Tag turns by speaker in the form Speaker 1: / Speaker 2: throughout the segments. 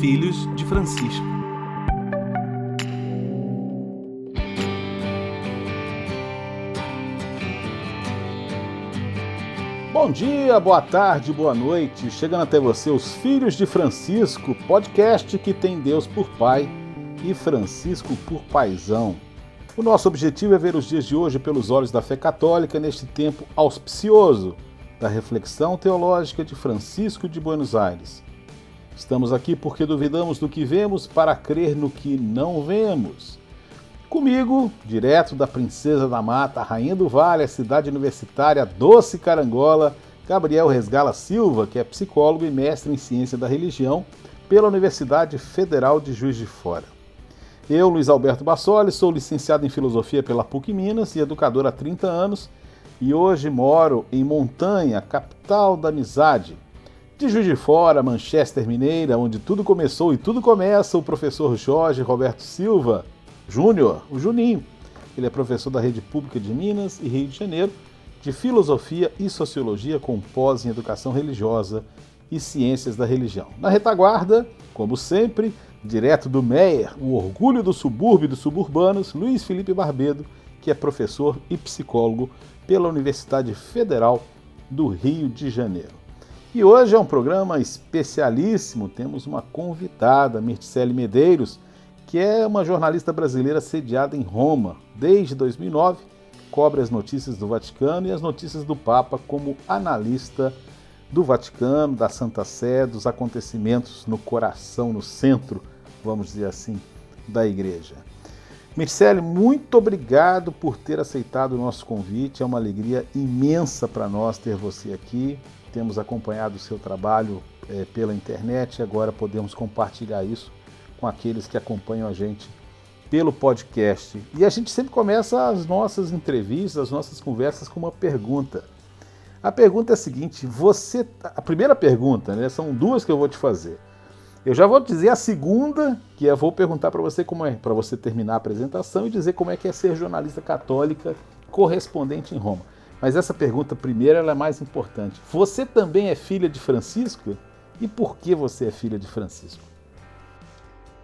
Speaker 1: Filhos de Francisco. Bom dia, boa tarde, boa noite. Chegando até você, os Filhos de Francisco, podcast que tem Deus por Pai e Francisco por Paisão. O nosso objetivo é ver os dias de hoje pelos olhos da fé católica neste tempo auspicioso da reflexão teológica de Francisco de Buenos Aires. Estamos aqui porque duvidamos do que vemos para crer no que não vemos. Comigo, direto da Princesa da Mata, Rainha do Vale, a cidade universitária Doce Carangola, Gabriel Resgala Silva, que é psicólogo e mestre em ciência da religião pela Universidade Federal de Juiz de Fora. Eu, Luiz Alberto Bassoli, sou licenciado em filosofia pela PUC Minas e educador há 30 anos e hoje moro em Montanha, capital da amizade. De Juiz de Fora, Manchester Mineira, onde tudo começou e tudo começa, o professor Jorge Roberto Silva Júnior, o Juninho. Ele é professor da Rede Pública de Minas e Rio de Janeiro, de Filosofia e Sociologia com pós em Educação Religiosa e Ciências da Religião. Na retaguarda, como sempre, direto do Meier, o orgulho do subúrbio e dos suburbanos, Luiz Felipe Barbedo, que é professor e psicólogo pela Universidade Federal do Rio de Janeiro. E hoje é um programa especialíssimo. Temos uma convidada, Mircele Medeiros, que é uma jornalista brasileira sediada em Roma desde 2009, cobre as notícias do Vaticano e as notícias do Papa como analista do Vaticano, da Santa Sé, dos acontecimentos no coração, no centro, vamos dizer assim, da Igreja. Mircele, muito obrigado por ter aceitado o nosso convite. É uma alegria imensa para nós ter você aqui. Temos acompanhado o seu trabalho é, pela internet e agora podemos compartilhar isso com aqueles que acompanham a gente pelo podcast. E a gente sempre começa as nossas entrevistas, as nossas conversas com uma pergunta. A pergunta é a seguinte: você. A primeira pergunta, né? São duas que eu vou te fazer. Eu já vou dizer a segunda, que eu vou perguntar para você como é, para você terminar a apresentação e dizer como é que é ser jornalista católica correspondente em Roma. Mas essa pergunta primeira ela é mais importante. Você também é filha de Francisco? E por que você é filha de Francisco?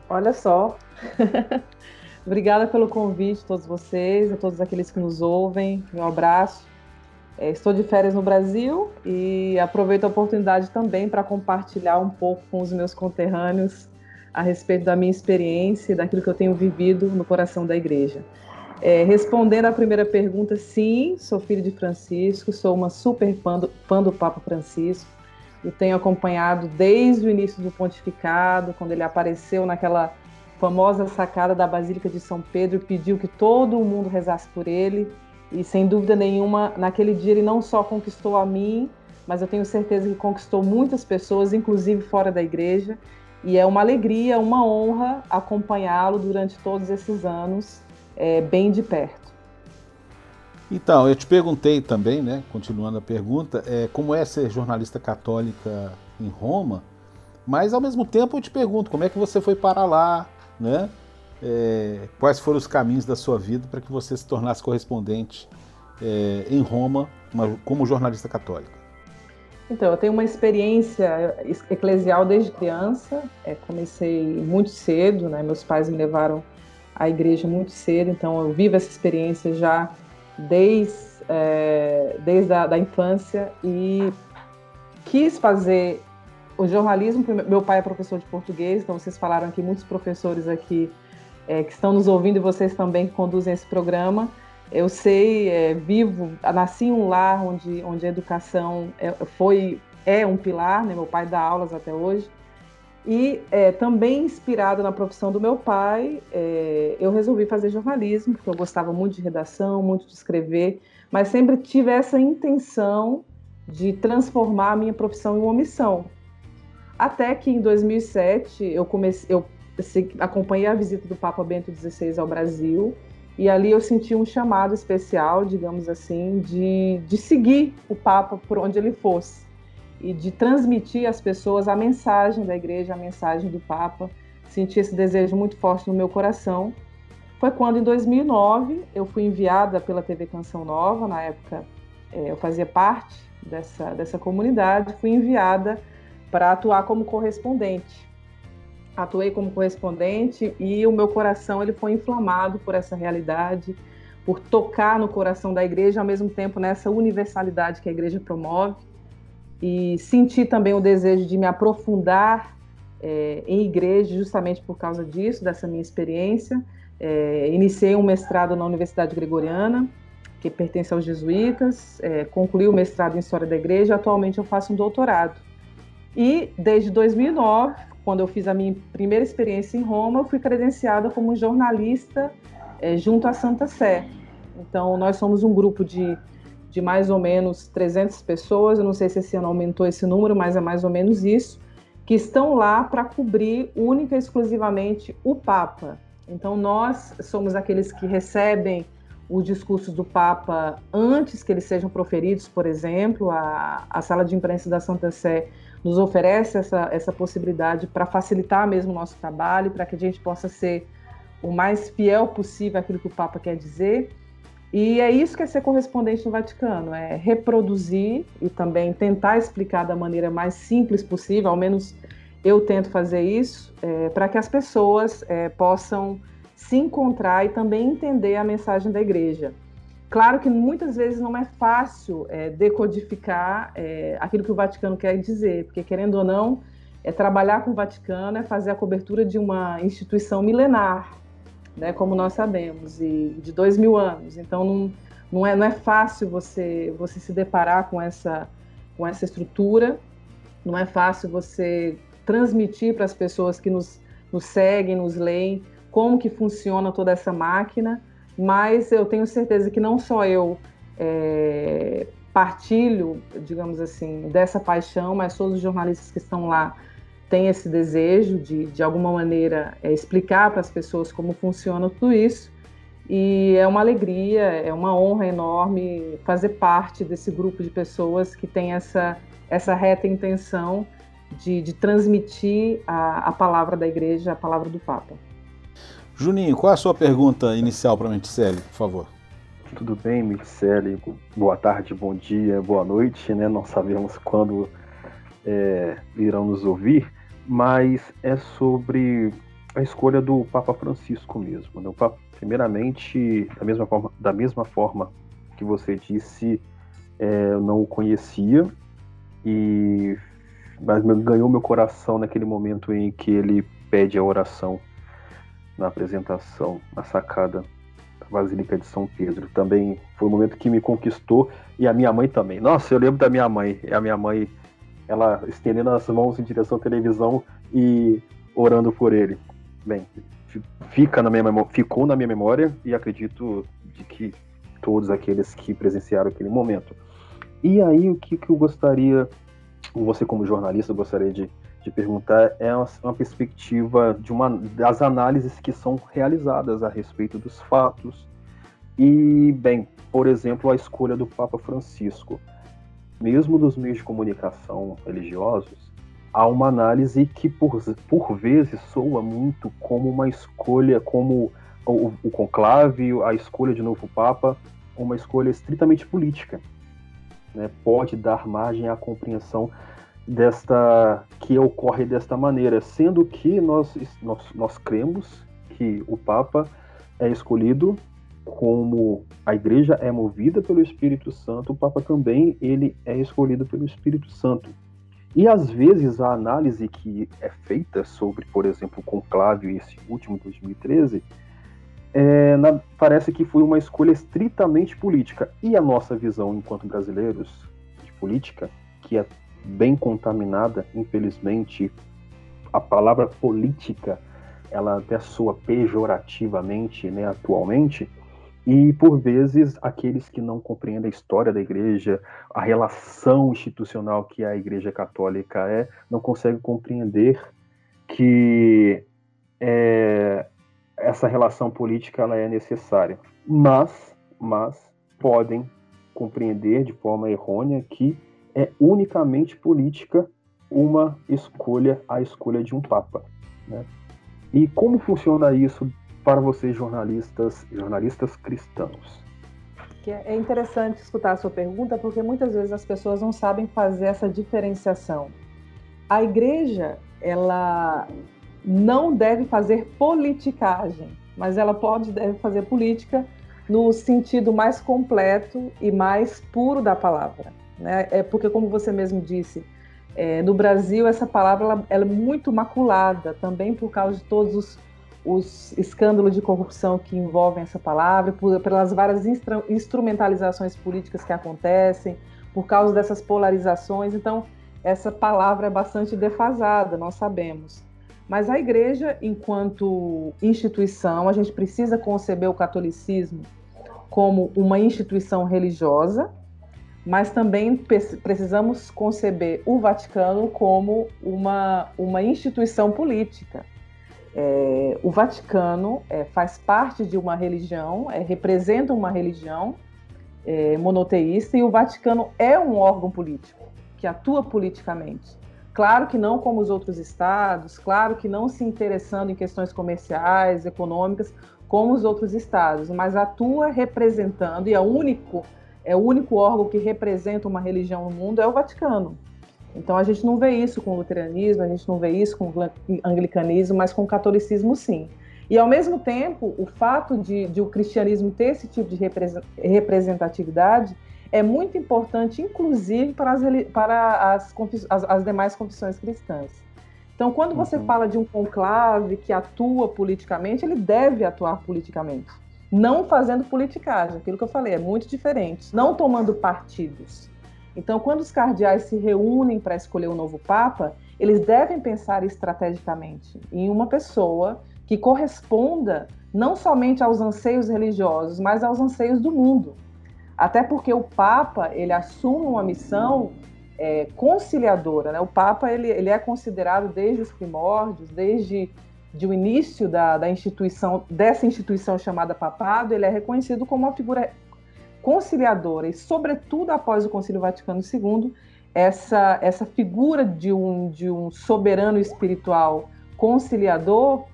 Speaker 2: Olha só. Obrigada pelo convite, todos vocês, a todos aqueles que nos ouvem. Meu abraço. É, estou de férias no Brasil e aproveito a oportunidade também para compartilhar um pouco com os meus conterrâneos a respeito da minha experiência e daquilo que eu tenho vivido no coração da igreja. É, respondendo à primeira pergunta, sim, sou filho de Francisco, sou uma super fã do, fã do Papa Francisco. Eu tenho acompanhado desde o início do pontificado, quando ele apareceu naquela famosa sacada da Basílica de São Pedro e pediu que todo mundo rezasse por ele. E sem dúvida nenhuma, naquele dia ele não só conquistou a mim, mas eu tenho certeza que conquistou muitas pessoas, inclusive fora da igreja. E é uma alegria, uma honra acompanhá-lo durante todos esses anos, é, bem de perto.
Speaker 1: Então, eu te perguntei também, né, continuando a pergunta, é, como é ser jornalista católica em Roma, mas ao mesmo tempo eu te pergunto, como é que você foi para lá, né? é, quais foram os caminhos da sua vida para que você se tornasse correspondente é, em Roma uma, como jornalista católica?
Speaker 2: Então, eu tenho uma experiência eclesial desde criança. É, comecei muito cedo, né? Meus pais me levaram à igreja muito cedo, então eu vivo essa experiência já desde, é, desde a da infância e quis fazer o jornalismo. Meu pai é professor de português, então vocês falaram aqui, muitos professores aqui é, que estão nos ouvindo e vocês também que conduzem esse programa. Eu sei, é, vivo, nasci em um lar onde, onde a educação é, foi é um pilar, né? meu pai dá aulas até hoje. E é, também inspirado na profissão do meu pai, é, eu resolvi fazer jornalismo, porque eu gostava muito de redação, muito de escrever, mas sempre tive essa intenção de transformar a minha profissão em uma missão. Até que em 2007 eu comecei, eu acompanhei a visita do Papa Bento XVI ao Brasil e ali eu senti um chamado especial, digamos assim, de, de seguir o Papa por onde ele fosse e de transmitir às pessoas a mensagem da igreja, a mensagem do Papa. Senti esse desejo muito forte no meu coração. Foi quando, em 2009, eu fui enviada pela TV Canção Nova, na época é, eu fazia parte dessa, dessa comunidade, fui enviada para atuar como correspondente atuei como correspondente e o meu coração ele foi inflamado por essa realidade, por tocar no coração da igreja, ao mesmo tempo nessa universalidade que a igreja promove. E senti também o desejo de me aprofundar é, em igreja, justamente por causa disso, dessa minha experiência. É, iniciei um mestrado na Universidade Gregoriana, que pertence aos jesuítas, é, concluí o mestrado em História da Igreja, atualmente eu faço um doutorado. E desde 2009, quando eu fiz a minha primeira experiência em Roma, eu fui credenciada como jornalista é, junto à Santa Sé. Então, nós somos um grupo de, de mais ou menos 300 pessoas, eu não sei se esse ano aumentou esse número, mas é mais ou menos isso, que estão lá para cobrir única e exclusivamente o Papa. Então, nós somos aqueles que recebem os discursos do Papa antes que eles sejam proferidos, por exemplo, a, a sala de imprensa da Santa Sé nos oferece essa, essa possibilidade para facilitar mesmo o nosso trabalho, para que a gente possa ser o mais fiel possível àquilo que o Papa quer dizer. E é isso que é ser correspondente no Vaticano, é reproduzir e também tentar explicar da maneira mais simples possível, ao menos eu tento fazer isso, é, para que as pessoas é, possam se encontrar e também entender a mensagem da igreja. Claro que muitas vezes não é fácil é, decodificar é, aquilo que o Vaticano quer dizer, porque querendo ou não, é trabalhar com o Vaticano é fazer a cobertura de uma instituição milenar, né, como nós sabemos, e de dois mil anos. Então não, não, é, não é fácil você, você se deparar com essa, com essa estrutura, não é fácil você transmitir para as pessoas que nos, nos seguem, nos leem, como que funciona toda essa máquina, mas eu tenho certeza que não só eu é, partilho, digamos assim, dessa paixão, mas todos os jornalistas que estão lá têm esse desejo de, de alguma maneira, é, explicar para as pessoas como funciona tudo isso. E é uma alegria, é uma honra enorme fazer parte desse grupo de pessoas que tem essa, essa reta intenção de, de transmitir a, a palavra da igreja, a palavra do Papa.
Speaker 1: Juninho, qual é a sua pergunta inicial para a Miticelli, por favor?
Speaker 3: Tudo bem, Miticelli? Boa tarde, bom dia, boa noite, né? Não sabemos quando é, irão nos ouvir, mas é sobre a escolha do Papa Francisco mesmo. Né? O Papa, primeiramente, da mesma forma, da mesma forma que você disse, é, eu não o conhecia, e mas ganhou meu coração naquele momento em que ele pede a oração na apresentação, na sacada da Basílica de São Pedro. Também foi um momento que me conquistou e a minha mãe também. Nossa, eu lembro da minha mãe. A minha mãe, ela estendendo as mãos em direção à televisão e orando por ele. Bem, fica na minha memória, ficou na minha memória e acredito de que todos aqueles que presenciaram aquele momento. E aí o que, que eu gostaria, você como jornalista, gostaria de de perguntar é uma, uma, perspectiva de uma das análises que são realizadas a respeito dos fatos e bem, por exemplo, a escolha do Papa Francisco, mesmo dos meios de comunicação religiosos, há uma análise que por, por vezes soa muito como uma escolha, como o, o conclave, a escolha de novo Papa, uma escolha estritamente política. Né? Pode dar margem à compreensão desta que ocorre desta maneira, sendo que nós, nós, nós cremos que o Papa é escolhido como a igreja é movida pelo Espírito Santo, o Papa também ele é escolhido pelo Espírito Santo. E às vezes a análise que é feita sobre, por exemplo, o conclave esse último 2013, é, na, parece que foi uma escolha estritamente política. E a nossa visão enquanto brasileiros de política, que é bem contaminada, infelizmente. A palavra política, ela até soa pejorativamente, né, atualmente, e por vezes aqueles que não compreendem a história da igreja, a relação institucional que a igreja católica é, não conseguem compreender que é, essa relação política ela é necessária. Mas, mas podem compreender de forma errônea que é unicamente política uma escolha, a escolha de um papa. Né? E como funciona isso para vocês jornalistas, jornalistas cristãos?
Speaker 2: É interessante escutar a sua pergunta, porque muitas vezes as pessoas não sabem fazer essa diferenciação. A igreja, ela não deve fazer politicagem, mas ela pode deve fazer política no sentido mais completo e mais puro da palavra. Né? É porque, como você mesmo disse, é, no Brasil essa palavra ela, ela, é muito maculada também por causa de todos os, os escândalos de corrupção que envolvem essa palavra, por, pelas várias instru instrumentalizações políticas que acontecem, por causa dessas polarizações. Então, essa palavra é bastante defasada, nós sabemos. Mas a igreja, enquanto instituição, a gente precisa conceber o catolicismo como uma instituição religiosa, mas também precisamos conceber o Vaticano como uma, uma instituição política. É, o Vaticano é, faz parte de uma religião, é, representa uma religião é, monoteísta, e o Vaticano é um órgão político que atua politicamente. Claro que não como os outros estados, claro que não se interessando em questões comerciais, econômicas, como os outros estados, mas atua representando, e é o único, é o único órgão que representa uma religião no mundo é o Vaticano. Então a gente não vê isso com o luteranismo, a gente não vê isso com o anglicanismo, mas com o catolicismo sim. E ao mesmo tempo, o fato de, de o cristianismo ter esse tipo de representatividade é muito importante, inclusive, para as, para as, as, as demais confissões cristãs. Então, quando você uhum. fala de um conclave que atua politicamente, ele deve atuar politicamente. Não fazendo politicagem, aquilo que eu falei, é muito diferente. Não tomando partidos. Então, quando os cardeais se reúnem para escolher o um novo Papa, eles devem pensar estrategicamente em uma pessoa que corresponda não somente aos anseios religiosos, mas aos anseios do mundo. Até porque o Papa ele assume uma missão é, conciliadora. Né? O Papa ele, ele é considerado desde os primórdios, desde de o início da, da instituição dessa instituição chamada papado, ele é reconhecido como uma figura conciliadora e, sobretudo após o Concílio Vaticano II, essa essa figura de um de um soberano espiritual conciliador,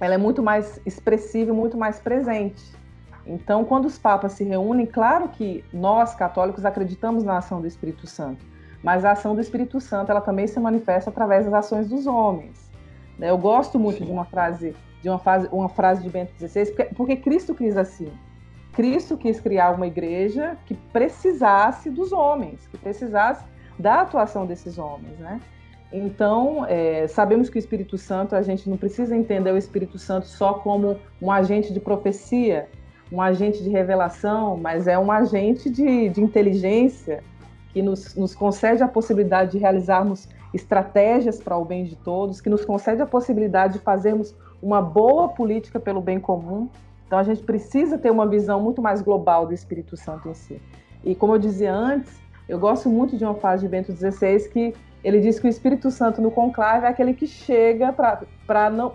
Speaker 2: ela é muito mais expressiva, muito mais presente. Então, quando os papas se reúnem, claro que nós católicos acreditamos na ação do Espírito Santo, mas a ação do Espírito Santo ela também se manifesta através das ações dos homens. Eu gosto muito Sim. de uma frase de uma, frase, uma frase de Bento XVI, porque, porque Cristo quis assim. Cristo quis criar uma igreja que precisasse dos homens, que precisasse da atuação desses homens, né? Então, é, sabemos que o Espírito Santo, a gente não precisa entender o Espírito Santo só como um agente de profecia, um agente de revelação, mas é um agente de, de inteligência, que nos, nos concede a possibilidade de realizarmos estratégias para o bem de todos, que nos concede a possibilidade de fazermos uma boa política pelo bem comum. Então a gente precisa ter uma visão muito mais global do Espírito Santo em si. E como eu dizia antes, eu gosto muito de uma frase de Bento XVI que ele diz que o Espírito Santo no conclave é aquele que chega para não,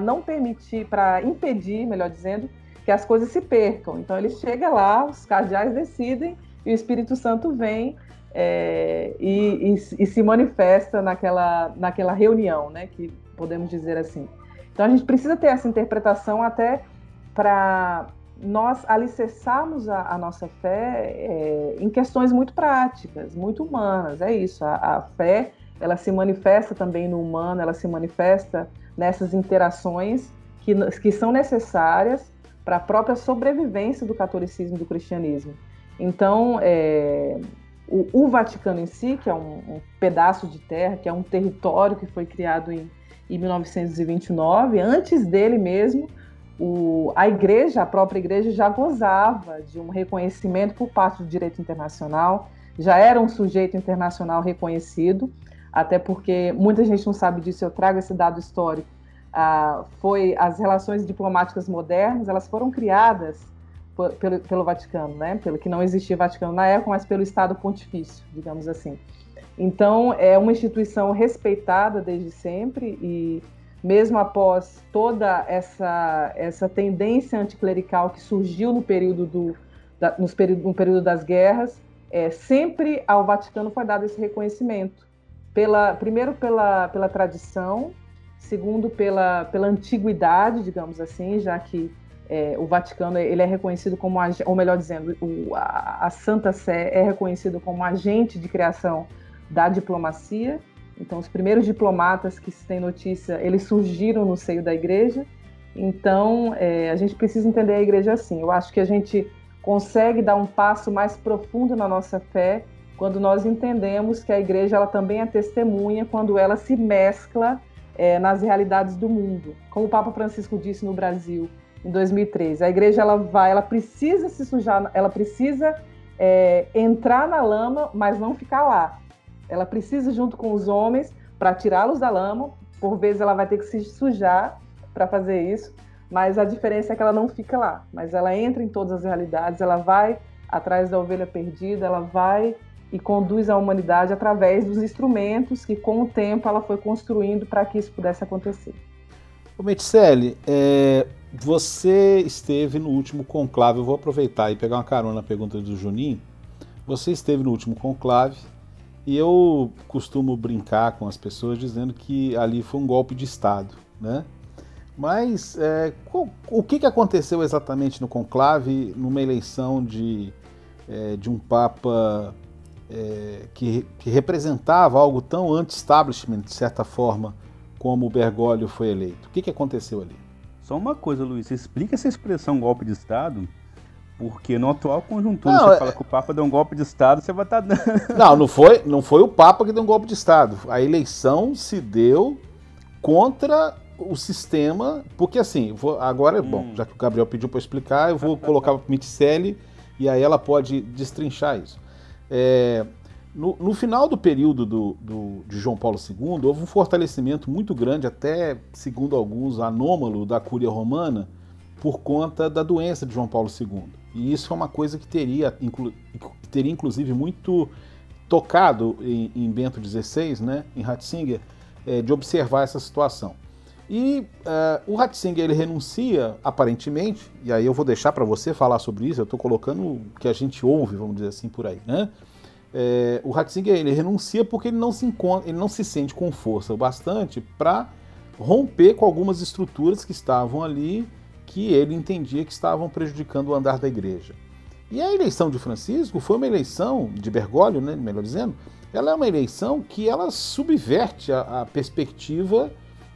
Speaker 2: não permitir, para impedir, melhor dizendo, que as coisas se percam. Então ele chega lá, os cardeais decidem e o Espírito Santo vem é, e, e, e, se manifesta naquela, naquela reunião, né, que podemos dizer assim. Então a gente precisa ter essa interpretação até para nós alicerçarmos a, a nossa fé é, em questões muito práticas, muito humanas. É isso. A, a, fé ela se manifesta também no humano, ela se manifesta nessas interações que, que são necessárias para a própria sobrevivência do catolicismo e do cristianismo. Então, é, o, o, Vaticano em si, que é um, um, pedaço de terra, que é um território que foi criado em, em 1929, antes dele mesmo, o, a igreja, a própria igreja, já gozava de um reconhecimento por parte do direito internacional, já era um sujeito internacional reconhecido, até porque muita gente não sabe disso, eu trago esse dado histórico. Ah, foi as relações diplomáticas modernas, elas foram criadas pelo, pelo Vaticano, né? Pelo que não existia Vaticano na época, mas pelo Estado Pontifício, digamos assim. Então, é uma instituição respeitada desde sempre e mesmo após toda essa, essa tendência anticlerical que surgiu no período, do, da, nos período, no período das guerras, é, sempre ao Vaticano foi dado esse reconhecimento. Pela, primeiro pela, pela tradição, segundo pela, pela antiguidade, digamos assim, já que é, o Vaticano ele é reconhecido como, ou melhor dizendo, o, a, a, Santa Sé é reconhecido como agente de criação da diplomacia Então, os primeiros diplomatas que se tem notícia, eles surgiram no seio da igreja. Então, é, a gente precisa entender a igreja assim. Eu acho que a gente consegue dar um passo mais profundo na nossa fé quando nós entendemos que a igreja ela também é testemunha quando ela se mescla é, nas realidades do mundo. Como o Papa Francisco disse no Brasil em 2013, a igreja ela vai, ela precisa se sujar, ela precisa é, entrar na lama, mas não ficar lá. Ela precisa junto com os homens para tirá-los da lama. Por vezes ela vai ter que se sujar para fazer isso, mas a diferença é que ela não fica lá, mas ela entra em todas as realidades, ela vai atrás da ovelha perdida, ela vai e conduz a humanidade através dos instrumentos que, com o tempo, ela foi construindo para que isso pudesse acontecer.
Speaker 1: O Meticelli, é, você esteve no último conclave, eu vou aproveitar e pegar uma carona na pergunta do Juninho. Você esteve no último conclave e eu costumo brincar com as pessoas dizendo que ali foi um golpe de Estado, né? Mas é, o que, aconteceu exatamente no conclave, numa eleição de, é, de um Papa é, que, que, representava algo tão anti-establishment, de certa forma, como o Bergoglio foi eleito? O que aconteceu ali?
Speaker 4: Só uma coisa, Luiz, explica essa expressão golpe de Estado, porque no atual conjuntura não, você é... fala que o Papa deu um golpe de Estado, você vai estar tá dando.
Speaker 1: Não, não foi, não foi o Papa que deu um golpe de Estado. A eleição se deu contra o sistema, porque assim, vou, agora, hum. bom, já que o Gabriel pediu para explicar, eu vou colocar para Miticelli e aí ela pode destrinchar isso. É, no, no, final do período do, do, de João Paulo II, houve um fortalecimento muito grande, até, segundo alguns, anômalo da Cúria Romana, por conta da doença de João Paulo II. E isso é uma coisa que teria, inclu, teria inclusive, muito tocado em, em Bento XVI, né, em Ratzinger, é, de observar essa situação. E uh, o Ratzinger ele renuncia, aparentemente, e aí eu vou deixar para você falar sobre isso, eu estou colocando o que a gente ouve, vamos dizer assim, por aí. Né? É, o Ratzinger ele renuncia porque ele não se encontra, ele não se sente com força o bastante para romper com algumas estruturas que estavam ali, que ele entendia que estavam prejudicando o andar da igreja. E a eleição de Francisco foi uma eleição de Bergoglio, né, melhor dizendo, ela é uma eleição que ela subverte a, a perspectiva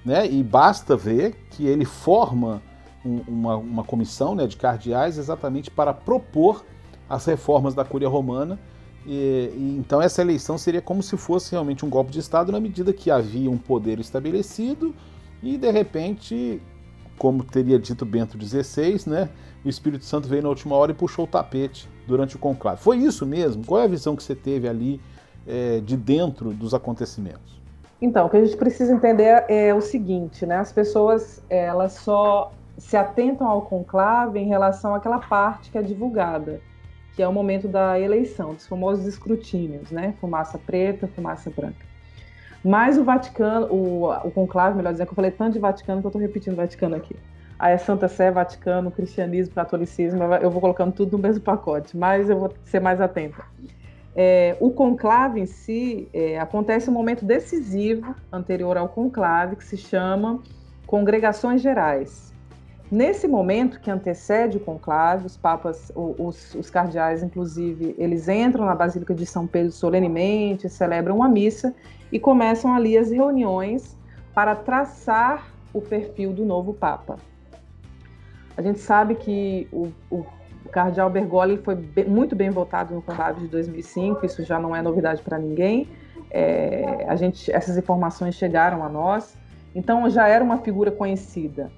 Speaker 1: né? E basta ver que ele forma um, uma, uma, comissão né, de cardeais exatamente para propor as reformas da Cúria Romana. E, e, então essa eleição seria como se fosse realmente um golpe de Estado na medida que havia um poder estabelecido e de repente, como teria dito Bento XVI, né, o Espírito Santo veio na última hora e puxou o tapete durante o conclave. Foi isso mesmo? Qual é a visão que você teve ali é, de dentro dos acontecimentos?
Speaker 2: Então, o que a gente precisa entender é o seguinte, né? As pessoas elas só se atentam ao conclave em relação àquela parte que é divulgada, que é o momento da eleição, dos famosos escrutínios, né? Fumaça preta, fumaça branca. Mas o Vaticano, o, o conclave, melhor dizendo, que eu falei tanto de Vaticano que eu estou repetindo Vaticano aqui. Aí é Santa Sé, Vaticano, cristianismo, catolicismo, eu vou colocando tudo no mesmo pacote, mas eu vou ser mais atenta. É, o conclave em si é, acontece um momento decisivo anterior ao conclave que se chama congregações gerais. Nesse momento que antecede o conclave, os papas, os, os cardeais, inclusive, eles entram na Basílica de São Pedro solenemente, celebram uma missa e começam ali as reuniões para traçar o perfil do novo papa. A gente sabe que o, o cardeal Bergoglio foi bem, muito bem votado no conclave de 2005, isso já não é novidade para ninguém. É, a gente, essas informações chegaram a nós, então já era uma figura conhecida.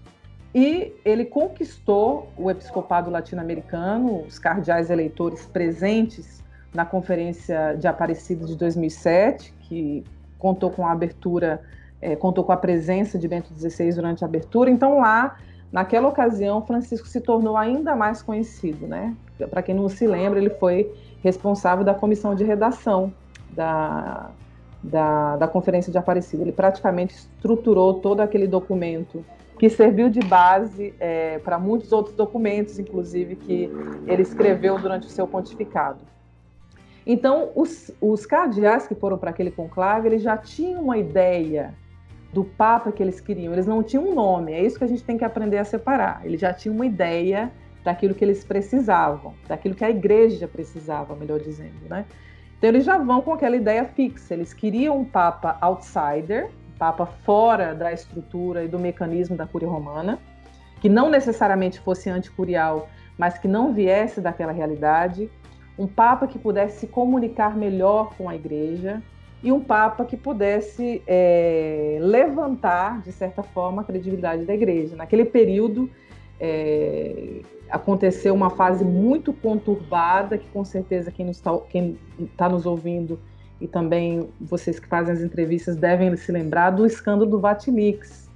Speaker 2: E ele conquistou o episcopado latino-americano, os cardeais eleitores presentes na Conferência de Aparecida de 2007, que contou com a abertura, é, contou com a presença de Bento XVI durante a abertura. Então lá Naquela ocasião, Francisco se tornou ainda mais conhecido, né? Para quem não se lembra, ele foi responsável da comissão de redação da, da, da Conferência de Aparecida. Ele praticamente estruturou todo aquele documento que serviu de base é, para muitos outros documentos, inclusive, que ele escreveu durante o seu pontificado. Então, os, os cardeais que foram para aquele conclave, eles já tinham uma ideia do Papa que eles queriam. Eles não tinham um nome, é isso que a gente tem que aprender a separar. Eles já tinham uma ideia daquilo que eles precisavam, daquilo que a igreja precisava, melhor dizendo, né? Então eles já vão com aquela ideia fixa. Eles queriam um papa outsider, um papa fora da estrutura e do mecanismo da Cúria Romana, que não necessariamente fosse anticurial, mas que não viesse daquela realidade, um papa que pudesse se comunicar melhor com a igreja e um papa que pudesse é, levantar, de certa forma, a credibilidade da igreja. Naquele período, é, aconteceu uma fase muito conturbada, que com certeza quem está tá nos ouvindo e também vocês que fazem as entrevistas devem se lembrar do escândalo do Vatilix,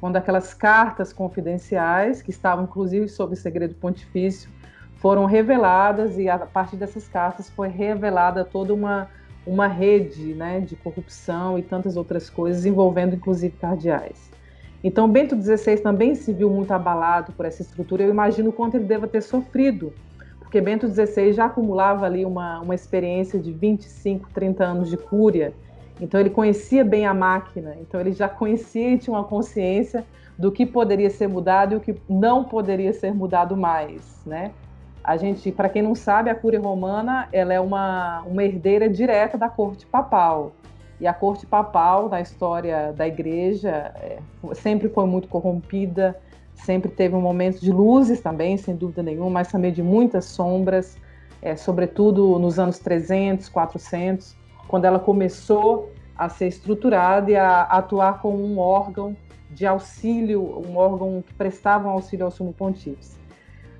Speaker 2: quando aquelas cartas confidenciais, que estavam inclusive sob segredo pontifício, foram reveladas e a partir dessas cartas foi revelada toda uma, uma rede né, de corrupção e tantas outras coisas envolvendo inclusive cardeais. Então, Bento XVI também se viu muito abalado por essa estrutura. Eu imagino o quanto ele deva ter sofrido, porque Bento XVI já acumulava ali uma, uma experiência de 25, 30 anos de cúria. Então, ele conhecia bem a máquina. Então, ele já conhecia e tinha uma consciência do que poderia ser mudado e o que não poderia ser mudado mais, né? A gente, para quem não sabe, a Cúria Romana ela é uma, uma herdeira direta da corte papal. E a corte papal, na história da igreja, é, sempre foi muito corrompida, sempre teve um momento de luzes também, sem dúvida nenhuma, mas também de muitas sombras, é, sobretudo nos anos 300, 400, quando ela começou a ser estruturada e a atuar como um órgão de auxílio, um órgão que prestava um auxílio ao sumo pontífice.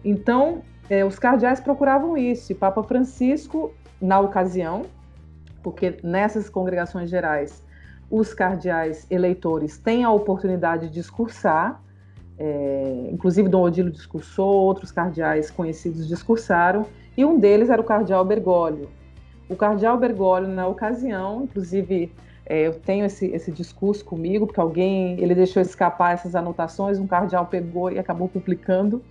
Speaker 2: Então, é, os cardeais procuravam isso, e Papa Francisco, na ocasião, porque nessas congregações gerais os cardeais eleitores têm a oportunidade de discursar, é, inclusive Dom Odilo discursou, outros cardeais conhecidos discursaram, e um deles era o cardeal Bergoglio. O cardeal Bergoglio, na ocasião, inclusive é, eu tenho esse, esse discurso comigo, porque alguém ele deixou escapar essas anotações, um cardeal pegou e acabou publicando.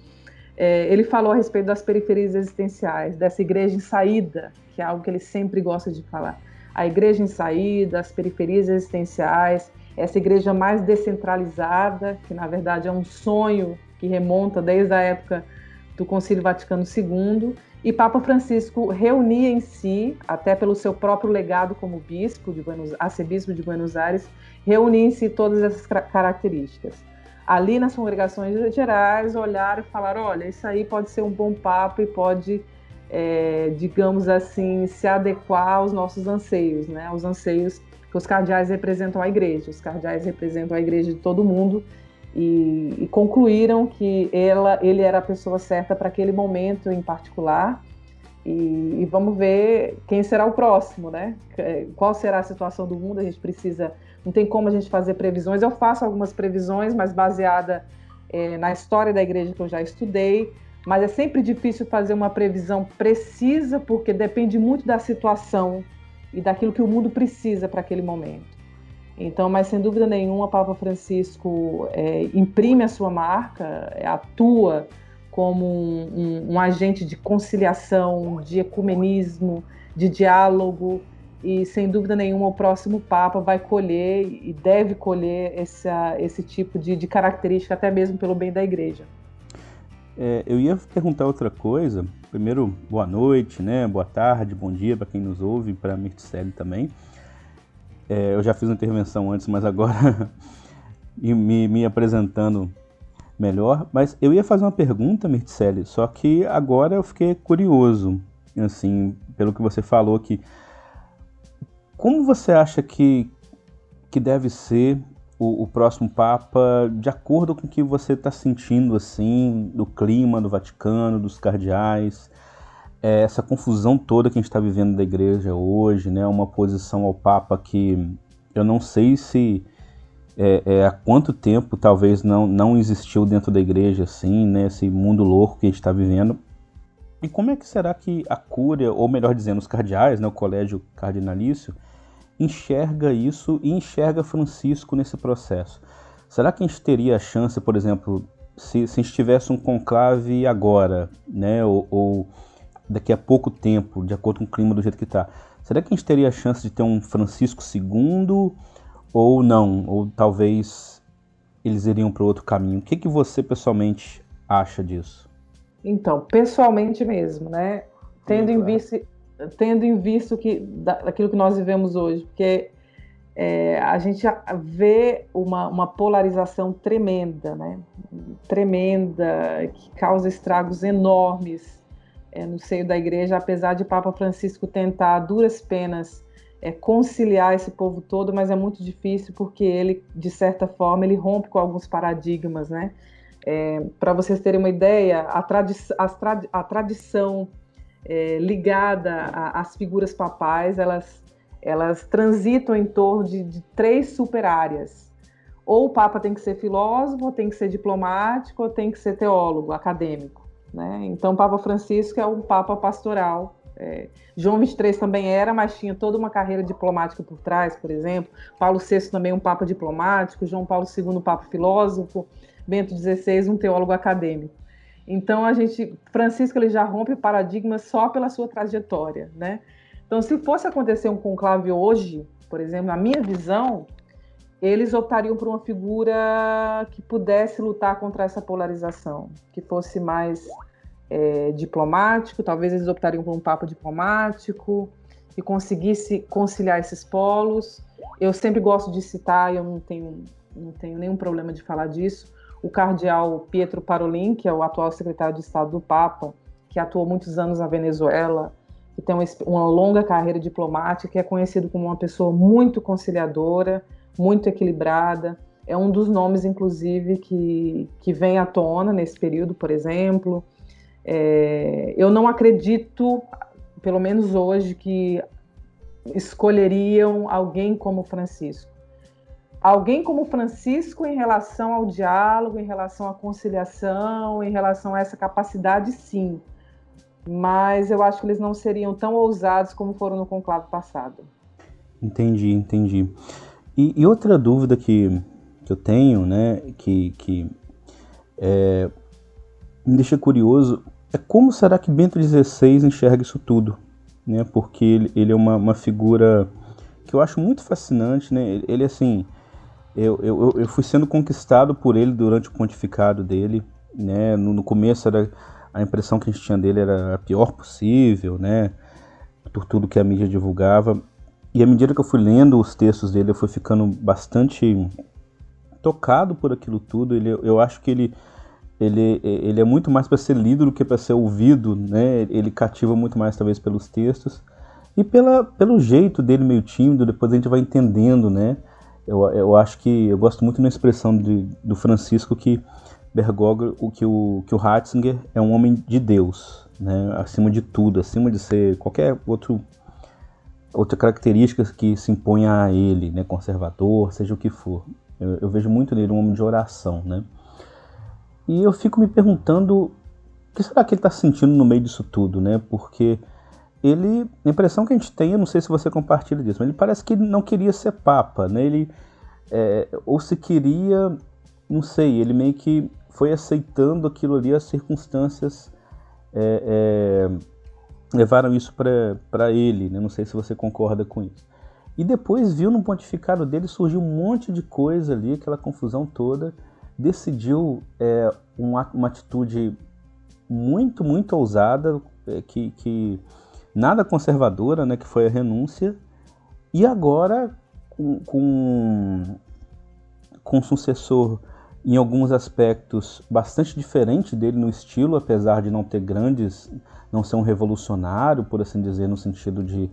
Speaker 2: É, ele falou a respeito das periferias existenciais, dessa igreja em saída, que é algo que ele sempre gosta de falar a igreja em saída, as periferias existenciais, essa igreja mais descentralizada, que na verdade é um sonho que remonta desde a época do Concílio Vaticano II, e Papa Francisco reunia em si, até pelo seu próprio legado como bispo de Buenos, arcebispo de Buenos Aires, reunia em si todas essas características. Ali nas congregações gerais, olharam e falaram: olha, isso aí pode ser um bom papo e pode é, digamos assim, se adequar aos nossos anseios, né? Aos anseios que os cardeais representam a igreja. Os cardeais representam a igreja de todo mundo e, e concluíram que ela, ele era a pessoa certa para aquele momento em particular. E, e, vamos ver quem será o próximo, né? Qual será a situação do mundo? A gente precisa, não tem como a gente fazer previsões. Eu faço algumas previsões, mas baseada é, na história da igreja que eu já estudei mas é sempre difícil fazer uma previsão precisa porque depende muito da situação e daquilo que o mundo precisa para aquele momento. Então, mas sem dúvida nenhuma, Papa Francisco é, imprime a sua marca, é, atua como um, um, um, agente de conciliação, de ecumenismo, de diálogo, e sem dúvida nenhuma o próximo Papa vai colher e deve colher essa, esse tipo de, de característica, até mesmo pelo bem da Igreja.
Speaker 4: É, eu ia perguntar outra coisa. Primeiro, boa noite, né? Boa tarde, bom dia para quem nos ouve, para a Mirticelli também. É, eu já fiz uma intervenção antes, mas agora me, me apresentando melhor. Mas eu ia fazer uma pergunta, Mirticelli, só que agora eu fiquei curioso, assim, pelo que você falou que como você acha que, que deve ser o, o, próximo Papa de acordo com o que você está sentindo, assim, do clima do Vaticano, dos cardeais, é, essa confusão toda que a gente está vivendo da igreja hoje, né? Uma posição ao Papa que eu não sei se é, é, há quanto tempo talvez não, não existiu dentro da igreja, assim, né? Esse mundo louco que a gente está vivendo. E como é que será que a cúria, ou melhor dizendo, os cardeais, né, o colégio cardinalício, enxerga isso e enxerga Francisco nesse processo. Será que a gente teria a chance, por exemplo, se, se a gente tivesse um conclave agora, né, ou, ou, daqui a pouco tempo, de acordo com o clima do jeito que está, será que a gente teria a chance de ter um Francisco II ou não? Ou talvez eles iriam para outro caminho? O que, que você pessoalmente acha disso?
Speaker 2: Então, pessoalmente mesmo, né? Tendo em vista tendo em vista que, daquilo que nós vivemos hoje, porque é, a gente vê uma, uma, polarização tremenda, né? tremenda, que causa estragos enormes é, no seio da igreja, apesar de Papa Francisco tentar a duras penas é, conciliar esse povo todo, mas é muito difícil porque ele, de certa forma, ele rompe com alguns paradigmas, né? É, Para vocês terem uma ideia, a, tradi a tradição é, ligada às figuras papais, elas, elas transitam em torno de, de três super áreas. Ou o Papa tem que ser filósofo, ou tem que ser diplomático, ou tem que ser teólogo, acadêmico. Né? Então, o Papa Francisco é um Papa pastoral. É, João 23 também era, mas tinha toda uma carreira diplomática por trás, por exemplo. Paulo VI também um Papa diplomático, João Paulo II um Papa filósofo, Bento XVI um teólogo acadêmico. Então a gente, Francisco ele já rompe paradigmas só pela sua trajetória, né? Então se fosse acontecer um conclave hoje, por exemplo, na minha visão, eles optariam por uma figura que pudesse lutar contra essa polarização, que fosse mais é, diplomático, talvez eles optariam por um papo diplomático e conseguisse conciliar esses polos. Eu sempre gosto de citar, eu não tenho, não tenho nenhum problema de falar disso, o cardeal Pietro Parolin, que é o atual secretário de Estado do Papa, que atuou muitos anos na Venezuela, que tem uma, uma longa carreira diplomática, que é conhecido como uma pessoa muito conciliadora, muito equilibrada. É um dos nomes, inclusive, que, que vem à tona nesse período, por exemplo. É, eu não acredito, pelo menos hoje, que escolheriam alguém como Francisco alguém como Francisco em relação ao diálogo, em relação à conciliação, em relação a essa capacidade, sim. Mas eu acho que eles não seriam tão ousados como foram no conclave passado.
Speaker 4: Entendi, entendi. E, e outra dúvida que, que eu tenho, né, que, que é, me deixa curioso, é como será que Bento XVI enxerga isso tudo? Né? Porque ele, ele é uma, uma figura que eu acho muito fascinante, né? Ele, assim, eu, eu, eu fui sendo conquistado por ele durante o pontificado dele, né? No, no, começo era a impressão que a gente tinha dele era a pior possível, né? Por tudo que a mídia divulgava. E à medida que eu fui lendo os textos dele, eu fui ficando bastante tocado por aquilo tudo. Ele, eu acho que ele, ele, ele é muito mais para ser lido do que para ser ouvido, né? Ele cativa muito mais talvez pelos textos e pela, pelo jeito dele meio tímido. Depois a gente vai entendendo, né? Eu, eu acho que eu gosto muito da expressão de, do Francisco que Bergoglio, o que o que o Ratzinger é um homem de Deus, né? Acima de tudo, acima de ser qualquer outro outra característica que se impõe a ele, né? Conservador, seja o que for. Eu, eu vejo muito nele um homem de oração, né? E eu fico me perguntando o que será que ele está sentindo no meio disso tudo, né? Porque ele, a impressão que a gente tem, eu não sei se você compartilha disso, mas ele parece que não queria ser papa, né? Ele, é, ou se queria, não sei, ele meio que foi aceitando aquilo ali, as circunstâncias é, é, levaram isso para ele, né? Não sei se você concorda com isso. E depois viu no pontificado dele surgiu um monte de coisa ali, aquela confusão toda, decidiu é, uma, uma atitude muito, muito ousada, é, que, que nada conservadora, né, que foi a renúncia, e agora com, com, com um sucessor em alguns aspectos bastante diferente dele no estilo, apesar de não ter grandes, não ser um revolucionário, por assim dizer, no sentido de,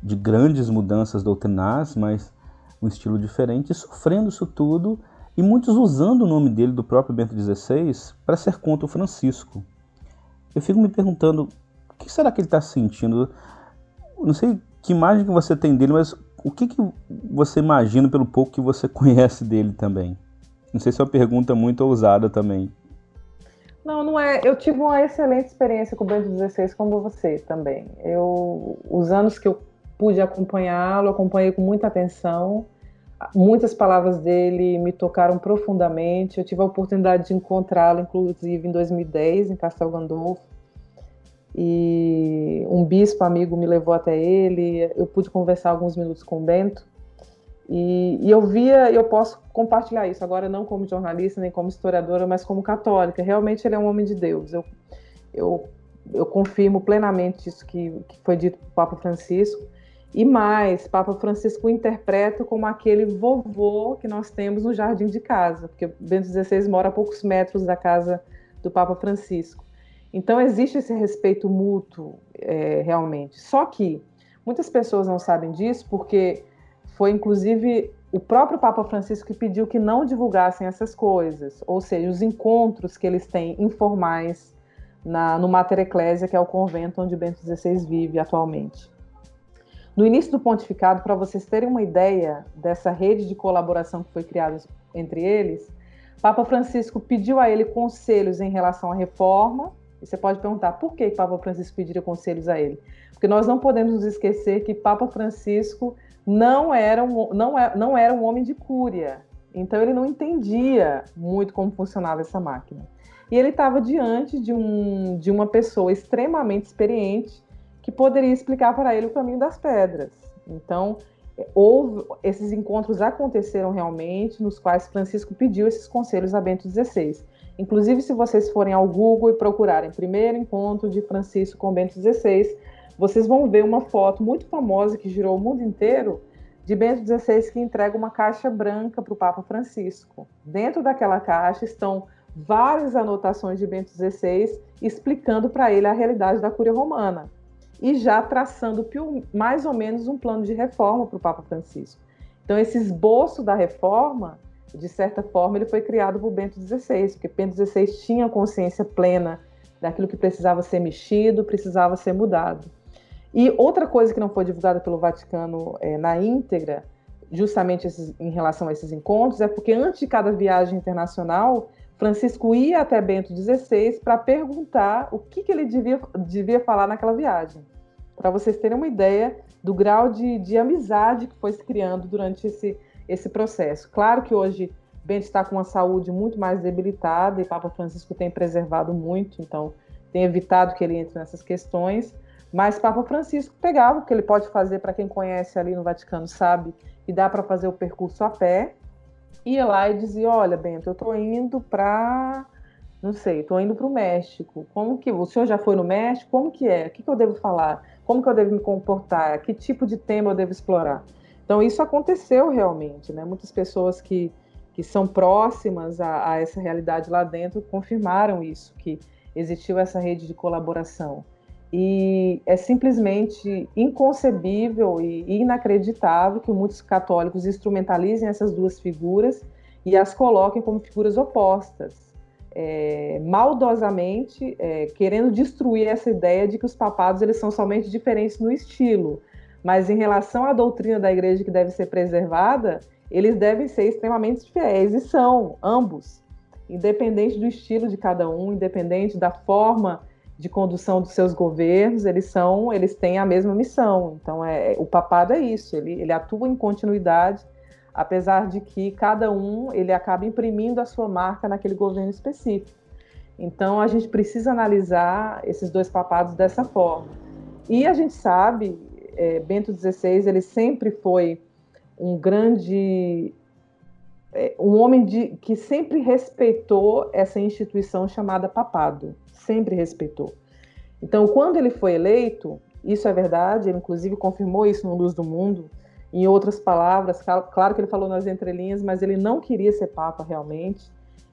Speaker 4: de grandes mudanças doutrinárias, mas um estilo diferente, sofrendo isso tudo, e muitos usando o nome dele, do próprio Bento XVI, para ser contra o Francisco. Eu fico me perguntando o que será que ele está sentindo? Não sei que imagem que você tem dele, mas o que, que você imagina pelo pouco que você conhece dele também? Não sei se é uma pergunta muito ousada também.
Speaker 2: Não, não é. Eu tive uma excelente experiência com o Bento XVI, como você também. Eu, os anos que eu pude acompanhá-lo, acompanhei com muita atenção. Muitas palavras dele me tocaram profundamente. Eu tive a oportunidade de encontrá-lo, inclusive, em 2010, em Castel Gandolfo e um bispo amigo me levou até ele, eu pude conversar alguns minutos com o Bento, e, e, eu via, eu posso compartilhar isso, agora não como jornalista, nem como historiadora, mas como católica, realmente ele é um homem de Deus, eu, eu eu confirmo plenamente isso que, que foi dito pelo Papa Francisco. E mais, Papa Francisco interpreta como aquele vovô que nós temos no jardim de casa, porque Bento XVI mora a poucos metros da casa do Papa Francisco. Então existe esse respeito mútuo, é, realmente. Só que muitas pessoas não sabem disso, porque foi inclusive o próprio Papa Francisco que pediu que não divulgassem essas coisas, ou seja, os encontros que eles têm informais na, no Mater Ecclesia, que é o convento onde Bento XVI vive atualmente. No início do pontificado, para vocês terem uma ideia dessa rede de colaboração que foi criada entre eles, Papa Francisco pediu a ele conselhos em relação à reforma. E você pode perguntar por que Papa Francisco pediria conselhos a ele? Porque nós não podemos nos esquecer que Papa Francisco não era um, não, é, não era um homem de cúria. Então ele não entendia muito como funcionava essa máquina. E ele estava diante de, um, de uma pessoa extremamente experiente que poderia explicar para ele o caminho das pedras. Então, houve, esses encontros aconteceram realmente, nos quais Francisco pediu esses conselhos a Bento XVI. Inclusive, se vocês forem ao Google e procurarem primeiro encontro de Francisco com Bento XVI, vocês vão ver uma foto muito famosa que girou o mundo inteiro de Bento XVI que entrega uma caixa branca para o Papa Francisco. Dentro daquela caixa estão várias anotações de Bento XVI explicando para ele a realidade da Cúria Romana e já traçando mais ou menos um plano de reforma para o Papa Francisco. Então, esse esboço da reforma, de certa forma, ele foi criado por Bento XVI, porque Bento XVI tinha consciência plena daquilo que precisava ser mexido, precisava ser mudado. E outra coisa que não foi divulgada pelo Vaticano é, na íntegra, justamente esses, em relação a esses encontros, é porque antes de cada viagem internacional, Francisco ia até Bento XVI para perguntar o que, que ele devia, devia falar naquela viagem. Para vocês terem uma ideia do grau de, de amizade que foi se criando durante esse, esse processo. Claro que hoje Bento está com uma saúde muito mais debilitada e Papa Francisco tem preservado muito, então tem evitado que ele entre nessas questões. Mas Papa Francisco pegava o que ele pode fazer para quem conhece ali no Vaticano sabe e dá para fazer o percurso a pé ia lá e dizia: Olha, Bento, eu estou indo para. Não sei, estou indo para o México. Como que. O senhor já foi no México? Como que é? O que, que eu devo falar? Como que eu devo me comportar? Que tipo de tema eu devo explorar? Então, isso aconteceu realmente, né? Muitas pessoas que, que são próximas a, a essa realidade lá dentro confirmaram isso, que existiu essa rede de colaboração. E é simplesmente inconcebível e inacreditável que muitos católicos instrumentalizem essas duas figuras e as coloquem como figuras opostas, é, maldosamente é, querendo destruir essa ideia de que os papados eles são somente diferentes no estilo, mas em relação à doutrina da igreja que deve ser preservada, eles devem ser extremamente fiéis e são ambos, independente do estilo de cada um, independente da forma de condução dos seus governos, eles são, eles têm a mesma missão. Então, é, o papado é isso, ele, ele atua em continuidade, apesar de que cada um ele acaba imprimindo a sua marca naquele governo específico. Então, a gente precisa analisar esses dois papados dessa forma. E a gente sabe, é, Bento XVI, ele sempre foi um grande é, um homem de, que sempre respeitou essa instituição chamada papado sempre respeitou. Então, quando ele foi eleito, isso é verdade, ele inclusive confirmou isso no Luz do Mundo, em outras palavras, claro que ele falou nas entrelinhas, mas ele não queria ser Papa realmente,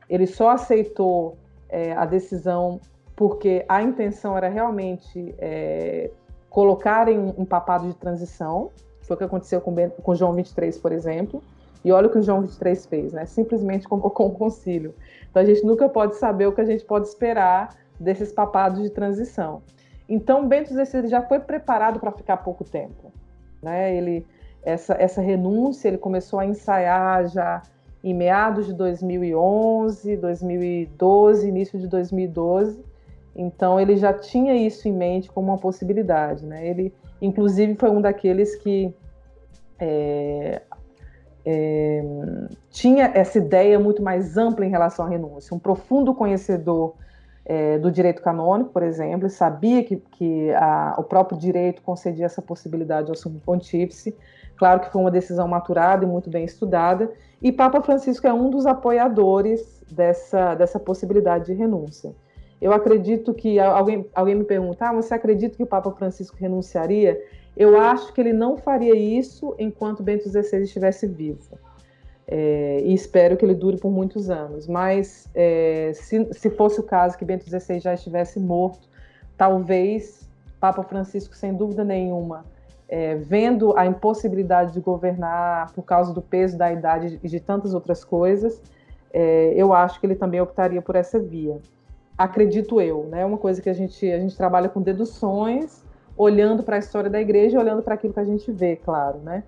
Speaker 2: ele só aceitou é, a decisão porque a intenção era realmente é, colocarem um, papado de transição, foi o que aconteceu com, com João 23, por exemplo, e olha o que o João 23 fez, né? Simplesmente convocou um concílio. Então a gente nunca pode saber o que a gente pode esperar desses papados de transição. Então, Bento XVI já foi preparado para ficar pouco tempo. Né? Ele, essa, essa renúncia ele começou a ensaiar já em meados de 2011, 2012, início de 2012. Então, ele já tinha isso em mente como uma possibilidade. Né? Ele, inclusive, foi um daqueles que é, é, tinha essa ideia muito mais ampla em relação à renúncia, um profundo conhecedor é, do direito canônico, por exemplo, sabia que, que a, o próprio direito concedia essa possibilidade ao sumo pontífice. Claro que foi uma decisão maturada e muito bem estudada. E Papa Francisco é um dos apoiadores dessa, dessa possibilidade de renúncia. Eu acredito que alguém, alguém me perguntar, ah, você acredita que o Papa Francisco renunciaria? Eu acho que ele não faria isso enquanto Bento XVI estivesse vivo. É, e espero que ele dure por muitos anos. Mas é, se, se fosse o caso que Bento XVI já estivesse morto, talvez Papa Francisco, sem dúvida nenhuma, é, vendo a impossibilidade de governar por causa do peso da idade e de tantas outras coisas, é, eu acho que ele também optaria por essa via. Acredito eu, né? É uma coisa que a gente, a gente trabalha com deduções, olhando para a história da igreja olhando para aquilo que a gente vê, claro, né?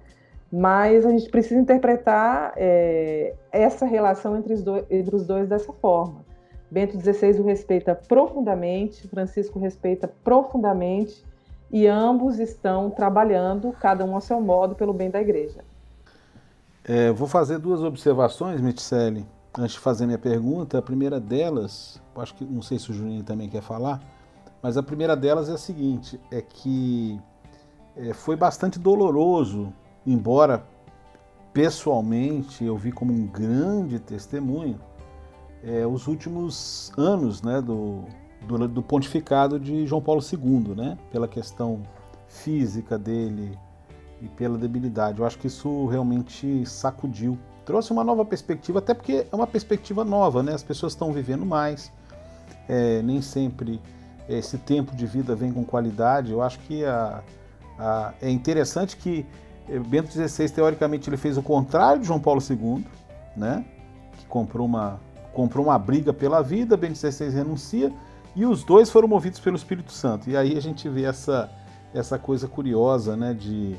Speaker 2: Mas a gente precisa interpretar é, essa relação entre os, dois, entre os dois dessa forma. Bento XVI o respeita profundamente, Francisco respeita profundamente, e ambos estão trabalhando, cada um ao seu modo, pelo bem da igreja.
Speaker 1: É, vou fazer duas observações, Mitzelli, antes de fazer minha pergunta. A primeira delas, acho que não sei se o Juninho também quer falar, mas a primeira delas é a seguinte: é que é, foi bastante doloroso, embora pessoalmente eu vi como um grande testemunho, é, os últimos anos né, do, do, do, pontificado de João Paulo II, né, pela questão física dele e pela debilidade. Eu acho que isso realmente sacudiu, trouxe uma nova perspectiva, até porque é uma perspectiva nova, né? As pessoas estão vivendo mais, é, nem sempre esse tempo de vida vem com qualidade. Eu acho que a, a, é interessante que Bento XVI, teoricamente, ele fez o contrário de João Paulo II, né? que comprou uma, comprou uma briga pela vida, Bento XVI renuncia, e os dois foram movidos pelo Espírito Santo. E aí a gente vê essa, essa coisa curiosa né? de,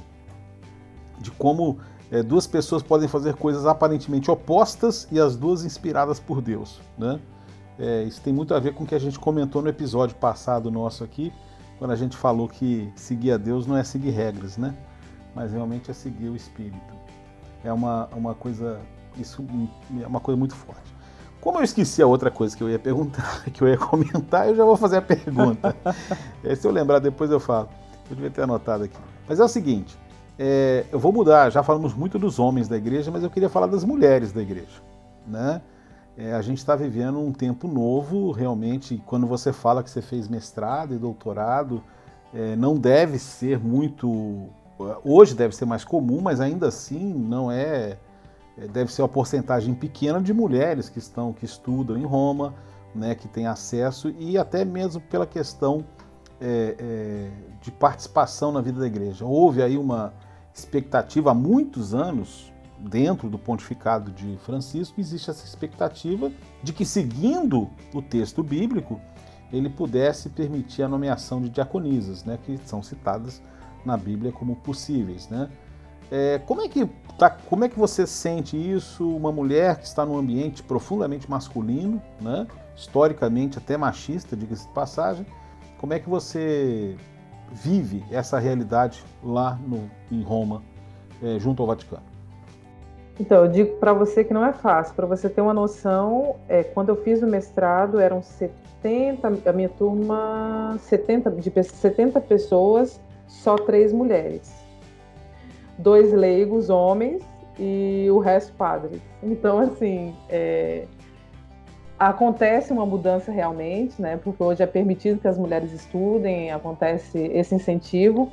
Speaker 1: de como é, duas pessoas podem fazer coisas aparentemente opostas e as duas inspiradas por Deus. Né? É, isso tem muito a ver com o que a gente comentou no episódio passado nosso aqui, quando a gente falou que seguir a Deus não é seguir regras, né? Mas realmente é seguir o Espírito. É uma, uma coisa, isso é uma coisa muito forte. Como eu esqueci a outra coisa que eu ia perguntar, que eu ia comentar, eu já vou fazer a pergunta. é, se eu lembrar depois eu falo. Eu devia ter anotado aqui. Mas é o seguinte, é, eu vou mudar, já falamos muito dos homens da igreja, mas eu queria falar das mulheres da igreja. Né? É, a gente está vivendo um tempo novo, realmente. Quando você fala que você fez mestrado e doutorado, é, não deve ser muito. Hoje deve ser mais comum, mas ainda assim não é. é deve ser uma porcentagem pequena de mulheres que estão, que estudam em Roma, né, que têm acesso e até mesmo pela questão é, é, de participação na vida da igreja. Houve aí uma expectativa há muitos anos dentro do pontificado de Francisco, existe essa expectativa de que, seguindo o texto bíblico, ele pudesse permitir a nomeação de diaconisas, né, que são citadas na Bíblia como possíveis. Né? É, como, é que tá, como é que você sente isso? Uma mulher que está num ambiente profundamente masculino, né, historicamente até machista, diga-se de passagem, como é que você vive essa realidade lá no, em Roma, é, junto ao Vaticano?
Speaker 2: Então, eu digo para você que não é fácil. Para você ter uma noção, é, quando eu fiz o mestrado, eram 70, a minha turma, 70, de 70 pessoas, só três mulheres. Dois leigos, homens, e o resto padres. Então, assim, é, acontece uma mudança realmente, né? Porque hoje é permitido que as mulheres estudem, acontece esse incentivo,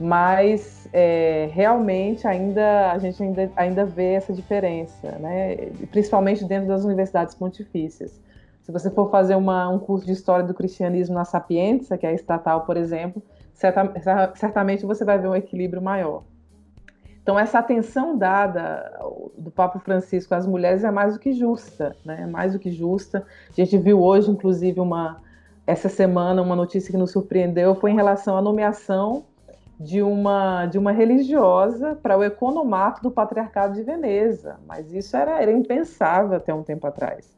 Speaker 2: mas é, realmente ainda a gente ainda, ainda vê essa diferença, né? principalmente dentro das universidades pontifícias. Se você for fazer uma, um curso de história do cristianismo na Sapienza, que é estatal, por exemplo, certa, certamente você vai ver um equilíbrio maior. Então essa atenção dada do Papa Francisco às mulheres é mais do que justa, né? Mais do que justa. A gente viu hoje, inclusive, uma essa semana uma notícia que nos surpreendeu foi em relação à nomeação de uma, de uma religiosa para o economato do Patriarcado de Veneza, mas isso era, era impensável até um tempo atrás.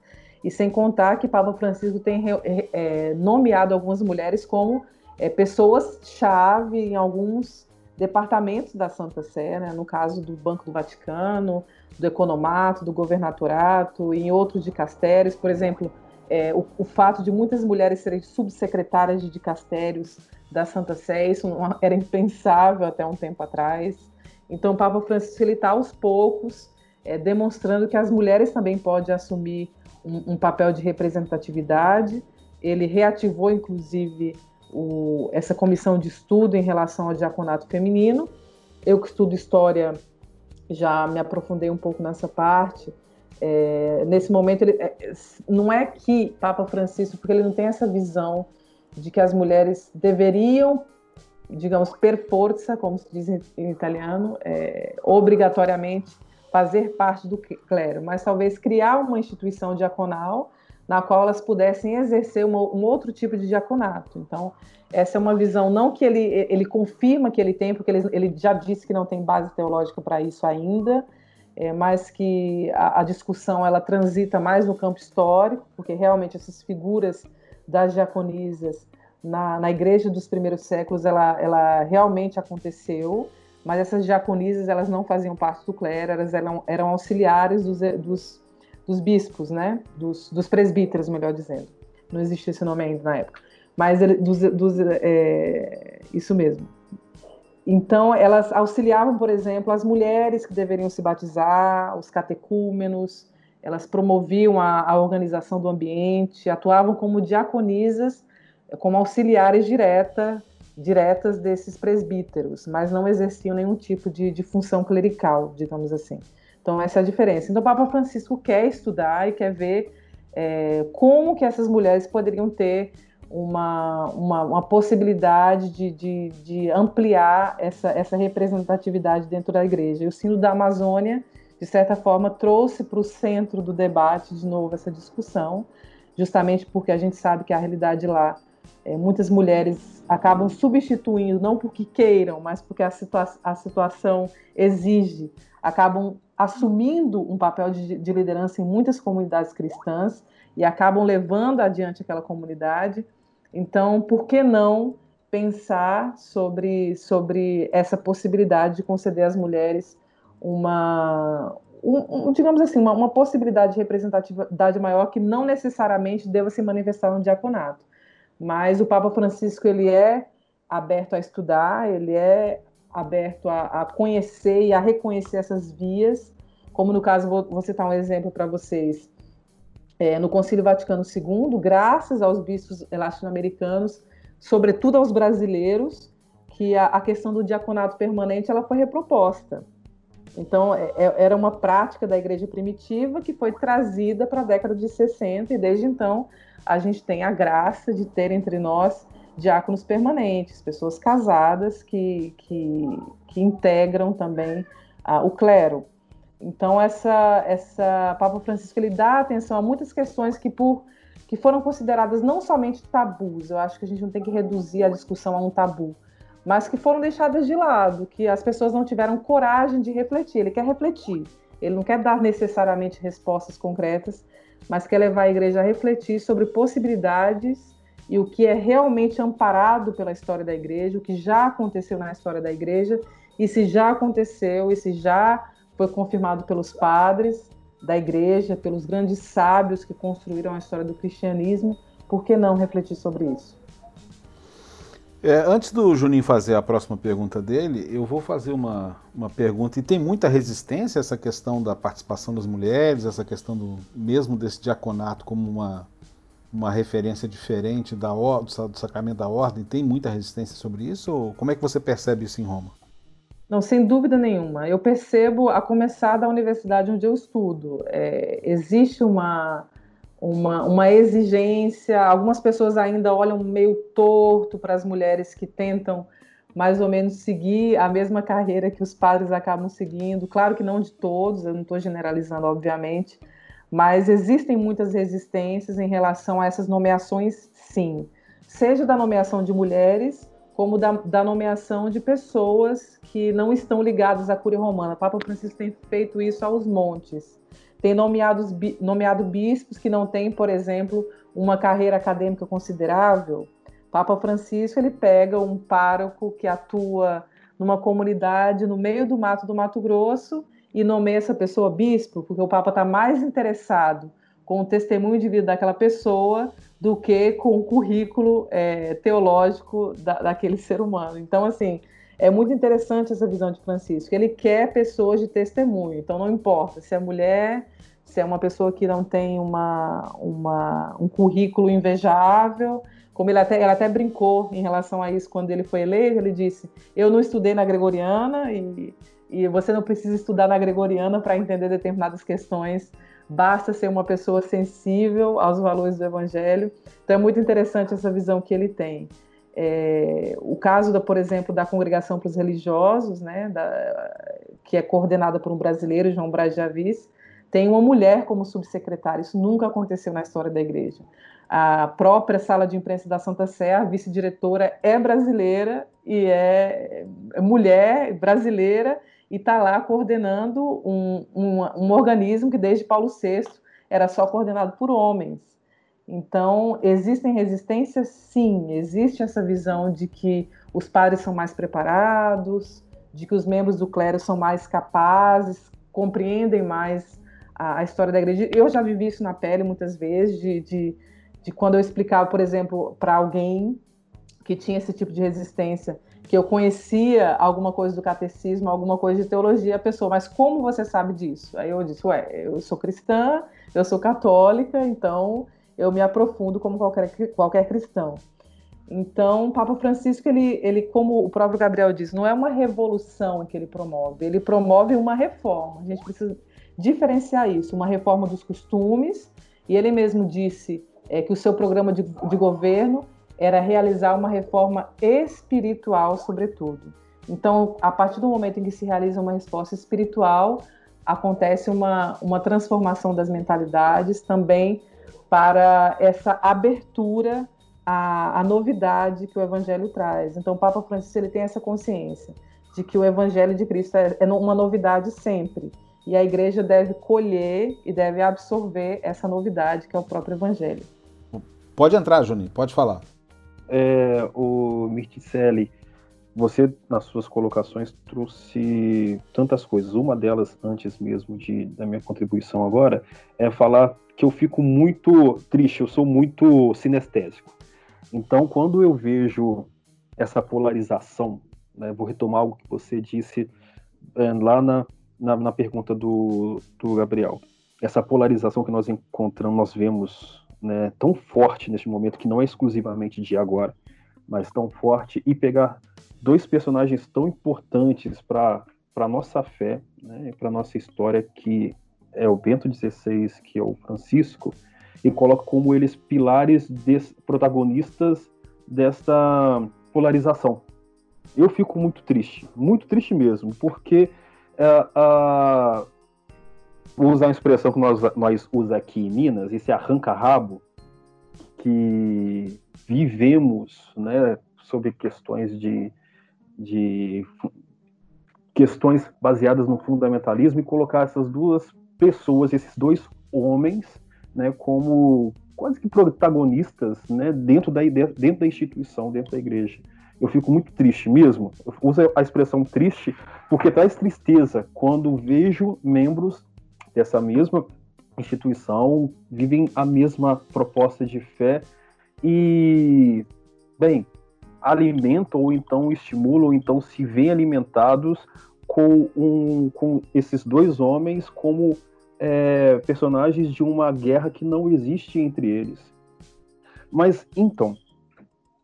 Speaker 2: E sem contar que Papa Francisco tem é, nomeado algumas mulheres como é, pessoas-chave em alguns departamentos da Santa Sé, né? no caso do Banco do Vaticano, do Economato, do Governatorato, e em outros dicastérios, por exemplo, é, o, o, fato de muitas mulheres serem subsecretárias de dicastérios da Santa Sé, isso era impensável até um tempo atrás. Então, o Papa Francisco está aos poucos é, demonstrando que as mulheres também podem assumir um, um papel de representatividade ele reativou, inclusive, o, essa comissão de estudo em relação ao diaconato feminino. Eu que estudo história já me aprofundei um pouco nessa parte. É, nesse momento, ele, é, não é que Papa Francisco, porque ele não tem essa visão de que as mulheres deveriam, digamos, per forza, como se diz em, em italiano, é, obrigatoriamente fazer parte do clero, mas talvez criar uma instituição diaconal na qual elas pudessem exercer uma, um outro tipo de diaconato. Então, essa é uma visão, não que ele, ele confirma que ele tem, porque ele, ele já disse que não tem base teológica para isso ainda, é, mas que a, a, discussão ela transita mais no campo histórico, porque realmente essas figuras das diaconisas na, na igreja dos primeiros séculos, ela, ela realmente aconteceu, mas essas diaconisas elas não faziam parte do clero, elas eram, eram auxiliares dos, dos, dos bispos, né? dos, dos presbíteros, melhor dizendo. Não existia esse nome ainda na época mas dos, dos é, isso mesmo. Então, elas auxiliavam, por exemplo, as mulheres que deveriam se batizar, os catecúmenos, elas promoviam a, a organização do ambiente, atuavam como diaconisas, como auxiliares direta, diretas desses presbíteros, mas não exerciam nenhum tipo de, de função clerical, digamos assim. Então, essa é a diferença. Então, o Papa Francisco quer estudar e quer ver é, como que essas mulheres poderiam ter uma, uma, uma possibilidade de, de, de, ampliar essa, essa representatividade dentro da igreja. E o Sino da Amazônia, de certa forma, trouxe para o centro do debate de novo essa discussão, justamente porque a gente sabe que a realidade lá, é, muitas mulheres acabam substituindo, não porque queiram, mas porque a, situa a situação exige, acabam assumindo um papel de, de liderança em muitas comunidades cristãs e acabam levando adiante aquela comunidade. Então, por que não pensar sobre, sobre essa possibilidade de conceder às mulheres uma, um, um, digamos assim, uma, uma, possibilidade de representatividade maior que não necessariamente deva se manifestar no diaconato. Mas o Papa Francisco ele é aberto a estudar, ele é aberto a, a conhecer e a reconhecer essas vias, como no caso vou, vou citar um exemplo para vocês é, no Concílio Vaticano II, graças aos bispos latino-americanos, sobretudo aos brasileiros, que a, a, questão do diaconato permanente ela foi reproposta. Então, é, é era uma prática da igreja primitiva que foi trazida para a década de 60, e desde então a gente tem a graça de ter entre nós diáconos permanentes, pessoas casadas que, que, que integram também ah, o clero. Então essa essa Papa Francisco ele dá atenção a muitas questões que por que foram consideradas não somente tabus, eu acho que a gente não tem que reduzir a discussão a um tabu, mas que foram deixadas de lado, que as pessoas não tiveram coragem de refletir. Ele quer refletir, ele não quer dar necessariamente respostas concretas, mas quer levar a igreja a refletir sobre possibilidades e o que é realmente amparado pela história da igreja, o que já aconteceu na história da igreja, e se já aconteceu, e se já foi confirmado pelos padres da igreja, pelos grandes sábios que construíram a história do cristianismo. Por que não refletir sobre isso?
Speaker 1: É, antes do Juninho fazer a próxima pergunta dele, eu vou fazer uma, uma pergunta. E tem muita resistência essa questão da participação das mulheres, essa questão do mesmo desse diaconato como uma, uma referência diferente da, do sacramento da ordem? Tem muita resistência sobre isso? Ou como é que você percebe isso em Roma?
Speaker 2: Não, sem dúvida nenhuma. Eu percebo, a começar da universidade onde eu estudo, é, existe uma, uma, uma exigência. Algumas pessoas ainda olham meio torto para as mulheres que tentam mais ou menos seguir a mesma carreira que os padres acabam seguindo. Claro que não de todos, eu não estou generalizando, obviamente, mas existem muitas resistências em relação a essas nomeações, sim. Seja da nomeação de mulheres, como da, da, nomeação de pessoas que não estão ligadas à Cúria Romana. O Papa Francisco tem feito isso aos montes. Tem nomeado bispos que não têm, por exemplo, uma carreira acadêmica considerável. Papa Francisco ele pega um pároco que atua numa comunidade no meio do mato do Mato Grosso e nomeia essa pessoa bispo, porque o Papa está mais interessado com o testemunho de vida daquela pessoa do que com o currículo é, teológico da, daquele ser humano. Então, assim, é muito interessante essa visão de Francisco. Ele quer pessoas de testemunho. Então, não importa se a mulher, se é uma pessoa que não tem uma, uma, um currículo invejável. Como ele até, ele até brincou em relação a isso quando ele foi eleito, ele disse: Eu não estudei na Gregoriana e, e você não precisa estudar na Gregoriana para entender determinadas questões, basta ser uma pessoa sensível aos valores do Evangelho. Então é muito interessante essa visão que ele tem. É, o caso, da, por exemplo, da Congregação para os Religiosos, né, da, que é coordenada por um brasileiro, João Braz de Avis, tem uma mulher como subsecretária. Isso nunca aconteceu na história da igreja. A própria sala de imprensa da Santa Sé, a vice-diretora, é brasileira e é, é mulher brasileira e está lá coordenando um, um, um organismo que desde Paulo VI era só coordenado por homens. Então, existem resistências? Sim, existe essa visão de que os padres são mais preparados, de que os membros do clero são mais capazes, compreendem mais a, a, história da igreja. Eu já vivi isso na pele muitas vezes, de, de, de quando eu explicava, por exemplo, para alguém que tinha esse tipo de resistência, que eu conhecia alguma coisa do catecismo, alguma coisa de teologia, a pessoa, mas como você sabe disso? Aí eu disse, ué, eu sou cristã, eu sou católica, então eu me aprofundo como qualquer, qualquer cristão. Então, Papa Francisco, ele, ele, como o próprio Gabriel disse, não é uma revolução que ele promove, ele promove uma reforma. A gente precisa diferenciar isso, uma reforma dos costumes, e ele mesmo disse é, que o seu programa de, de governo era realizar uma reforma espiritual, sobretudo. Então, a partir do momento em que se realiza uma resposta espiritual, acontece uma, uma transformação das mentalidades também para essa abertura à, à novidade que o Evangelho traz. Então, o Papa Francisco ele tem essa consciência de que o Evangelho de Cristo é, é uma novidade sempre e a igreja deve colher e deve absorver essa novidade que é o próprio evangelho.
Speaker 1: Pode entrar, Juninho, pode falar.
Speaker 3: É, o Mirticelli, você nas suas colocações trouxe tantas coisas. Uma delas, antes mesmo de, da minha contribuição agora, é falar que eu fico muito triste, eu sou muito sinestésico. Então, quando eu vejo essa polarização, né, vou retomar algo que você disse é, lá na, na, na pergunta do, do Gabriel. Essa polarização que nós encontramos, nós vemos né, tão forte neste momento, que não é exclusivamente de agora, mas tão forte, e pegar dois personagens tão importantes para a nossa fé, né, para a nossa história, que é o Bento XVI, que é o Francisco, e coloca como eles pilares des, protagonistas dessa polarização. Eu fico muito triste, muito triste mesmo, porque uh, vou usar uma expressão que nós, nós usamos aqui em Minas, esse arranca-rabo, que vivemos né, sobre questões de, de questões baseadas no fundamentalismo e colocar essas duas pessoas, esses dois homens, né, como quase que protagonistas né, dentro, da, dentro da instituição, dentro da igreja eu fico muito triste mesmo. Eu uso a expressão triste porque traz tristeza quando vejo membros dessa mesma instituição vivem a mesma proposta de fé e, bem, alimentam ou então estimulam ou então se veem alimentados com, um, com esses dois homens como é, personagens de uma guerra que não existe entre eles. Mas então,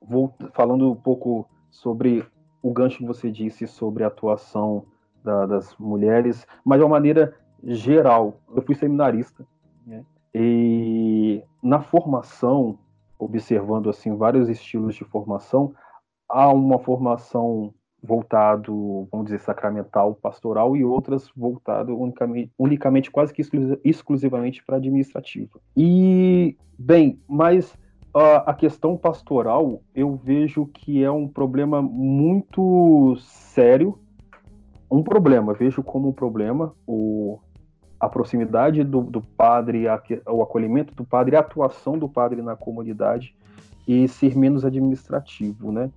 Speaker 3: vou falando um pouco sobre o gancho que você disse sobre a atuação da, das mulheres, mas de uma maneira geral. Eu fui seminarista né? e na formação, observando assim vários estilos de formação, há uma formação voltado, vamos dizer, sacramental, pastoral e outras voltado unicamente, unicamente quase que exclusivamente para administrativa. E bem, mas a questão pastoral eu vejo que é um problema muito sério. Um problema, vejo como um problema o, a proximidade do, do padre, a, o acolhimento do padre, a atuação do padre na comunidade e ser menos administrativo, né?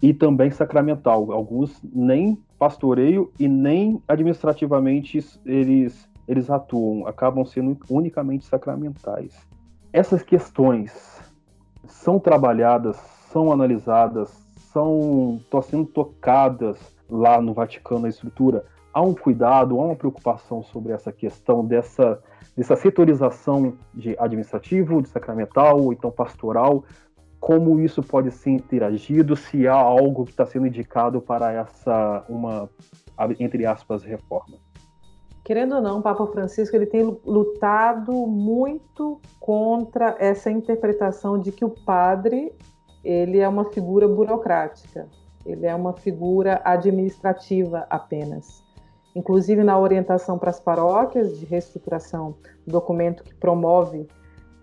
Speaker 3: E também sacramental. Alguns nem pastoreio e nem administrativamente eles, eles atuam, acabam sendo unicamente sacramentais. Essas questões são trabalhadas, são analisadas, são estão sendo tocadas lá no Vaticano a estrutura há um cuidado, há uma preocupação sobre essa questão dessa, dessa setorização de administrativo, de sacramental, ou então pastoral, como isso pode ser interagido, se há algo que está sendo indicado para essa, uma, entre aspas, reforma.
Speaker 2: Querendo ou não, o Papa Francisco ele tem lutado muito contra essa interpretação de que o padre ele é uma figura burocrática, ele é uma figura administrativa apenas. Inclusive na orientação para as paróquias de reestruturação, documento que promove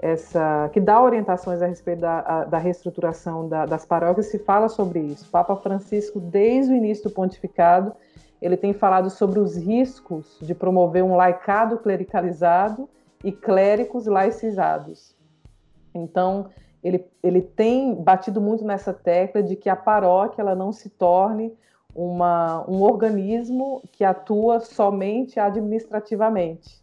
Speaker 2: essa, que dá orientações a respeito da, a, da reestruturação da, das paróquias, se fala sobre isso. Papa Francisco, desde o início do pontificado, ele tem falado sobre os riscos de promover um laicado clericalizado e clérigos laicizados. Então, ele, ele tem batido muito nessa tecla de que a paróquia ela não se torne uma, um organismo que atua somente administrativamente,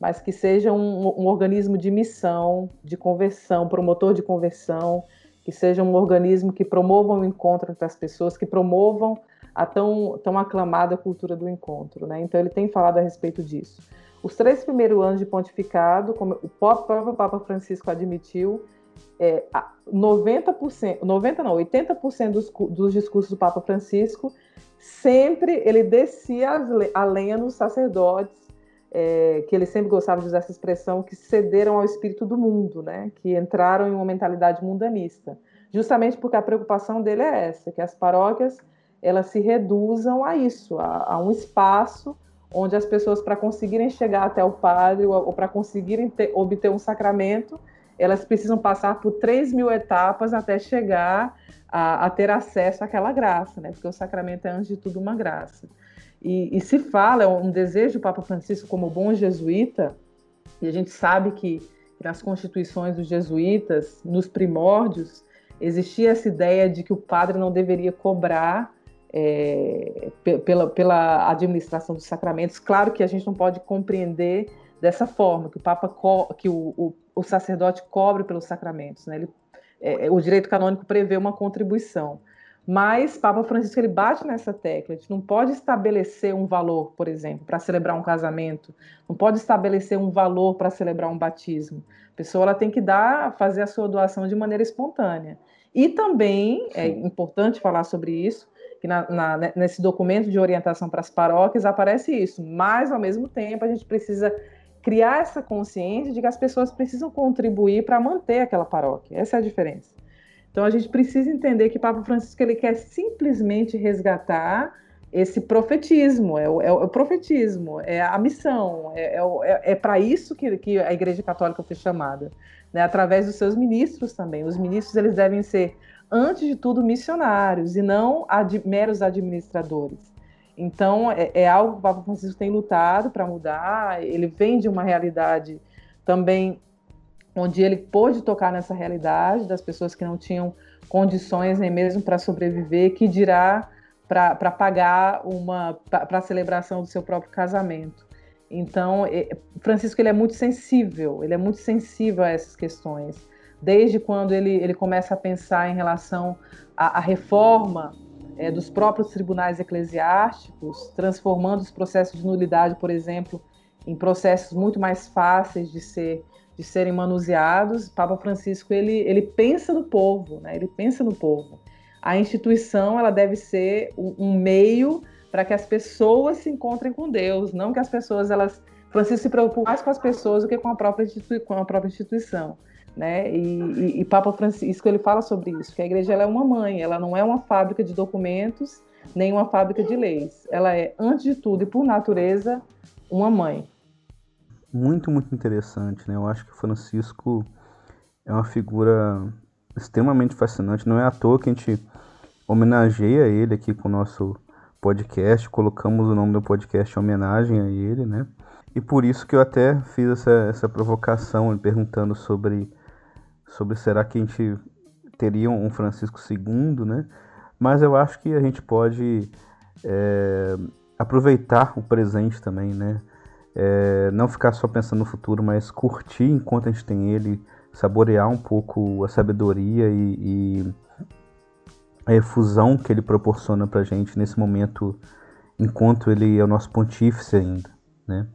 Speaker 2: mas que seja um, um organismo de missão, de conversão, promotor de conversão, que seja um organismo que promova o encontro entre as pessoas, que promovam a tão, tão aclamada cultura do encontro. Né? Então, ele tem falado a respeito disso. Os três primeiros anos de pontificado, como o próprio Papa Francisco admitiu, é, 90%, 90 não, 80% dos, dos discursos do Papa Francisco, sempre ele descia a lenha nos sacerdotes, é, que ele sempre gostava de usar essa expressão, que cederam ao espírito do mundo, né? que entraram em uma mentalidade mundanista. Justamente porque a preocupação dele é essa, que as paróquias elas se reduzam a isso, a, a um espaço onde as pessoas, para conseguirem chegar até o padre ou, ou para conseguirem ter, obter um sacramento, elas precisam passar por 3 mil etapas até chegar a, a, ter acesso àquela graça, né? porque o sacramento é, antes de tudo, uma graça. E, e, se fala, é um desejo do Papa Francisco como bom jesuíta, e a gente sabe que nas constituições dos jesuítas, nos primórdios, existia essa ideia de que o padre não deveria cobrar é, pela, pela administração dos sacramentos. Claro que a gente não pode compreender dessa forma, que o Papa que o, o, o sacerdote cobre pelos sacramentos. Né? Ele, é, é, o direito canônico prevê uma contribuição. Mas Papa Francisco ele bate nessa tecla. A gente não pode estabelecer um valor, por exemplo, para celebrar um casamento. Não pode estabelecer um valor para celebrar um batismo. A pessoa ela tem que dar, fazer a sua doação de maneira espontânea. E também é Sim. é importante falar sobre isso, que na, na, né, nesse documento de orientação para as paróquias aparece isso. Mas ao mesmo tempo a gente precisa criar essa consciência de que as pessoas precisam contribuir para manter aquela paróquia. Essa é a diferença. Então a gente precisa entender que Papa Francisco ele quer simplesmente resgatar esse profetismo, é o, é o profetismo, é a missão, é, é, é, é para isso que, que, a Igreja Católica foi chamada, né? através dos seus ministros também. Os ministros eles devem ser, antes de tudo, missionários e não ad, meros administradores. Então, é, é algo que o Papa Francisco tem lutado para mudar. Ele vem de uma realidade também onde ele pôde tocar nessa realidade das pessoas que não tinham condições nem mesmo para sobreviver, que dirá para pagar uma para a celebração do seu próprio casamento. Então, é, Francisco ele é muito sensível, ele é muito sensível a essas questões. Desde quando ele, ele começa a pensar em relação à, à reforma é, dos próprios tribunais eclesiásticos, transformando os processos de nulidade, por exemplo, em processos muito mais fáceis de ser de serem manuseados. Papa Francisco ele, ele pensa no povo, né? Ele pensa no povo. A instituição ela deve ser um, meio para que as pessoas se encontrem com Deus, não que as pessoas elas Francisco se preocupa mais com as pessoas do que com a própria, com a própria instituição né? E, e, e, Papa Francisco ele fala sobre isso, que a igreja é uma mãe, ela não é uma fábrica de documentos nem uma fábrica de leis. Ela é, antes de tudo e por natureza, uma mãe.
Speaker 4: Muito, muito interessante, né? Eu acho que Francisco é uma figura extremamente fascinante. Não é à toa que a gente homenageia ele aqui com o nosso podcast, colocamos o nome do podcast em homenagem a ele, né? E por isso que eu até fiz essa, essa provocação perguntando sobre sobre será que a gente teria um Francisco II, né? Mas eu acho que a gente pode é, aproveitar o presente também, né? É, não ficar só pensando no futuro, mas curtir enquanto a gente tem ele, saborear um pouco a sabedoria e, e a efusão que ele proporciona para a gente nesse momento enquanto ele é o nosso pontífice ainda, né?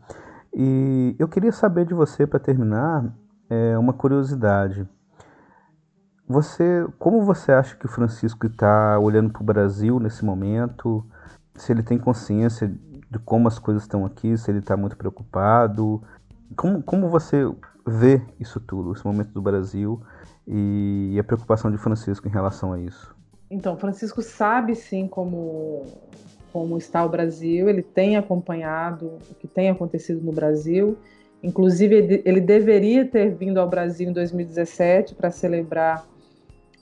Speaker 4: E eu queria saber de você, para terminar, é, uma curiosidade. Você, como você acha que o Francisco está olhando para o Brasil nesse momento? Se ele tem consciência de como as coisas estão aqui, se ele está muito preocupado? Como, como você vê isso tudo, esse momento do Brasil e a preocupação de Francisco em relação a isso?
Speaker 2: Então, Francisco sabe sim como como está o Brasil, ele tem acompanhado o que tem acontecido no Brasil. Inclusive, ele deveria ter vindo ao Brasil em 2017 para celebrar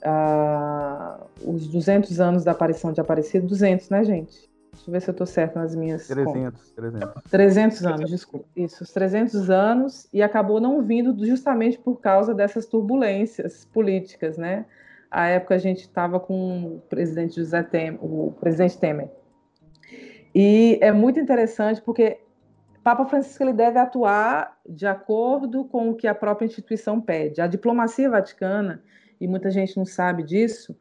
Speaker 2: uh, os 200 anos da aparição de Aparecido. 200, né, gente? Deixa eu ver se eu estou certo nas minhas
Speaker 4: 300, 300.
Speaker 2: 300 anos, desculpa. Isso, os 300 anos, e acabou não vindo justamente por causa dessas turbulências políticas, né? A época a gente estava com o presidente José Temer, o presidente Temer. E é muito interessante porque Papa Francisco ele deve atuar de acordo com o que a própria instituição pede. A diplomacia vaticana, e muita gente não sabe disso,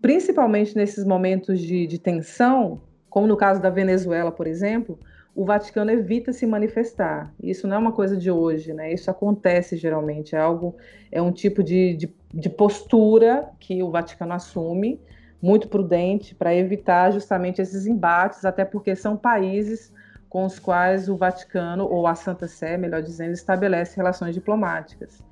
Speaker 2: principalmente nesses momentos de, de tensão, como no caso da Venezuela, por exemplo, o Vaticano evita se manifestar. Isso não é uma coisa de hoje, né? Isso acontece geralmente, é algo, é um tipo de, de, de postura que o Vaticano assume muito prudente para evitar justamente esses embates, até porque são países com os quais o Vaticano, ou a Santa Sé, melhor dizendo, estabelece relações diplomáticas.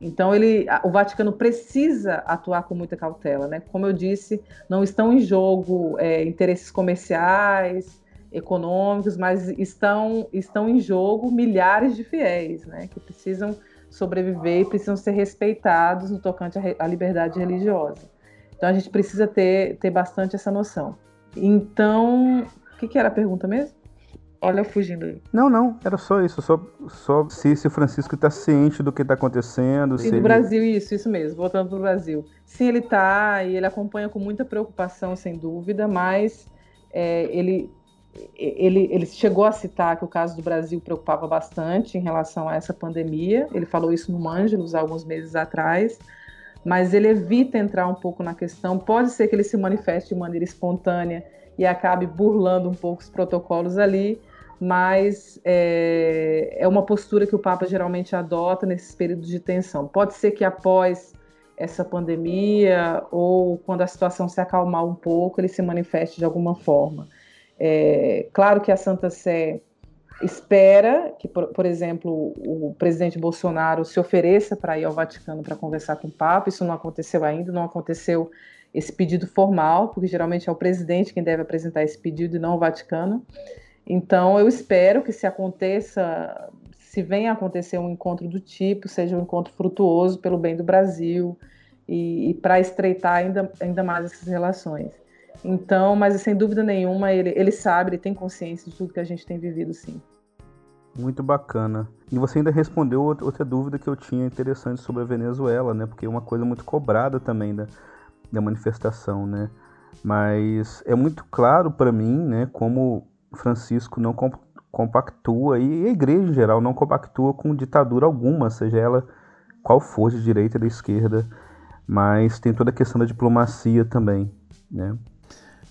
Speaker 2: Então, ele, o Vaticano precisa atuar com muita cautela. Né? Como eu disse, não estão em jogo é, interesses comerciais, econômicos, mas estão, estão em jogo milhares de fiéis né? que precisam sobreviver e precisam ser respeitados no tocante à liberdade religiosa. Então a gente precisa ter, ter bastante essa noção. Então, o que, que era a pergunta mesmo? Olha eu fugindo aí.
Speaker 4: Não, não, era só isso. Só, só se, o Francisco está ciente do que está acontecendo.
Speaker 2: Sim, do
Speaker 4: ele...
Speaker 2: Brasil, isso, isso mesmo, voltando para o Brasil. Sim, ele está e ele acompanha com muita preocupação, sem dúvida, mas é, ele, ele, ele chegou a citar que o caso do Brasil preocupava bastante em relação a essa pandemia. Ele falou isso no Ângelos alguns meses atrás mas ele evita entrar um pouco na questão. Pode ser que ele se manifeste de maneira espontânea e acabe burlando um pouco os protocolos ali, mas é, é uma postura que o Papa geralmente adota nesses períodos de tensão. Pode ser que após essa pandemia ou quando a situação se acalmar um pouco, ele se manifeste de alguma forma. É, claro que a Santa Sé espera que, por, por, exemplo, o presidente Bolsonaro se ofereça para ir ao Vaticano para conversar com o Papa. Isso não aconteceu ainda, não aconteceu esse pedido formal, porque geralmente é o presidente quem deve apresentar esse pedido e não o Vaticano. Então, eu espero que se aconteça, se venha a acontecer um encontro do tipo, seja um encontro frutuoso pelo bem do Brasil e, e para estreitar ainda, ainda mais essas relações. Então, mas sem dúvida nenhuma, ele, ele sabe, ele tem consciência de tudo que a gente tem vivido, sim.
Speaker 4: Muito bacana. E você ainda respondeu outra dúvida que eu tinha interessante sobre a Venezuela, né? Porque é uma coisa muito cobrada também da, da manifestação, né? Mas é muito claro para mim, né, como Francisco não compactua e a igreja em geral não compactua com ditadura alguma, seja ela qual for de direita ou da esquerda, mas tem toda a questão da diplomacia também, né?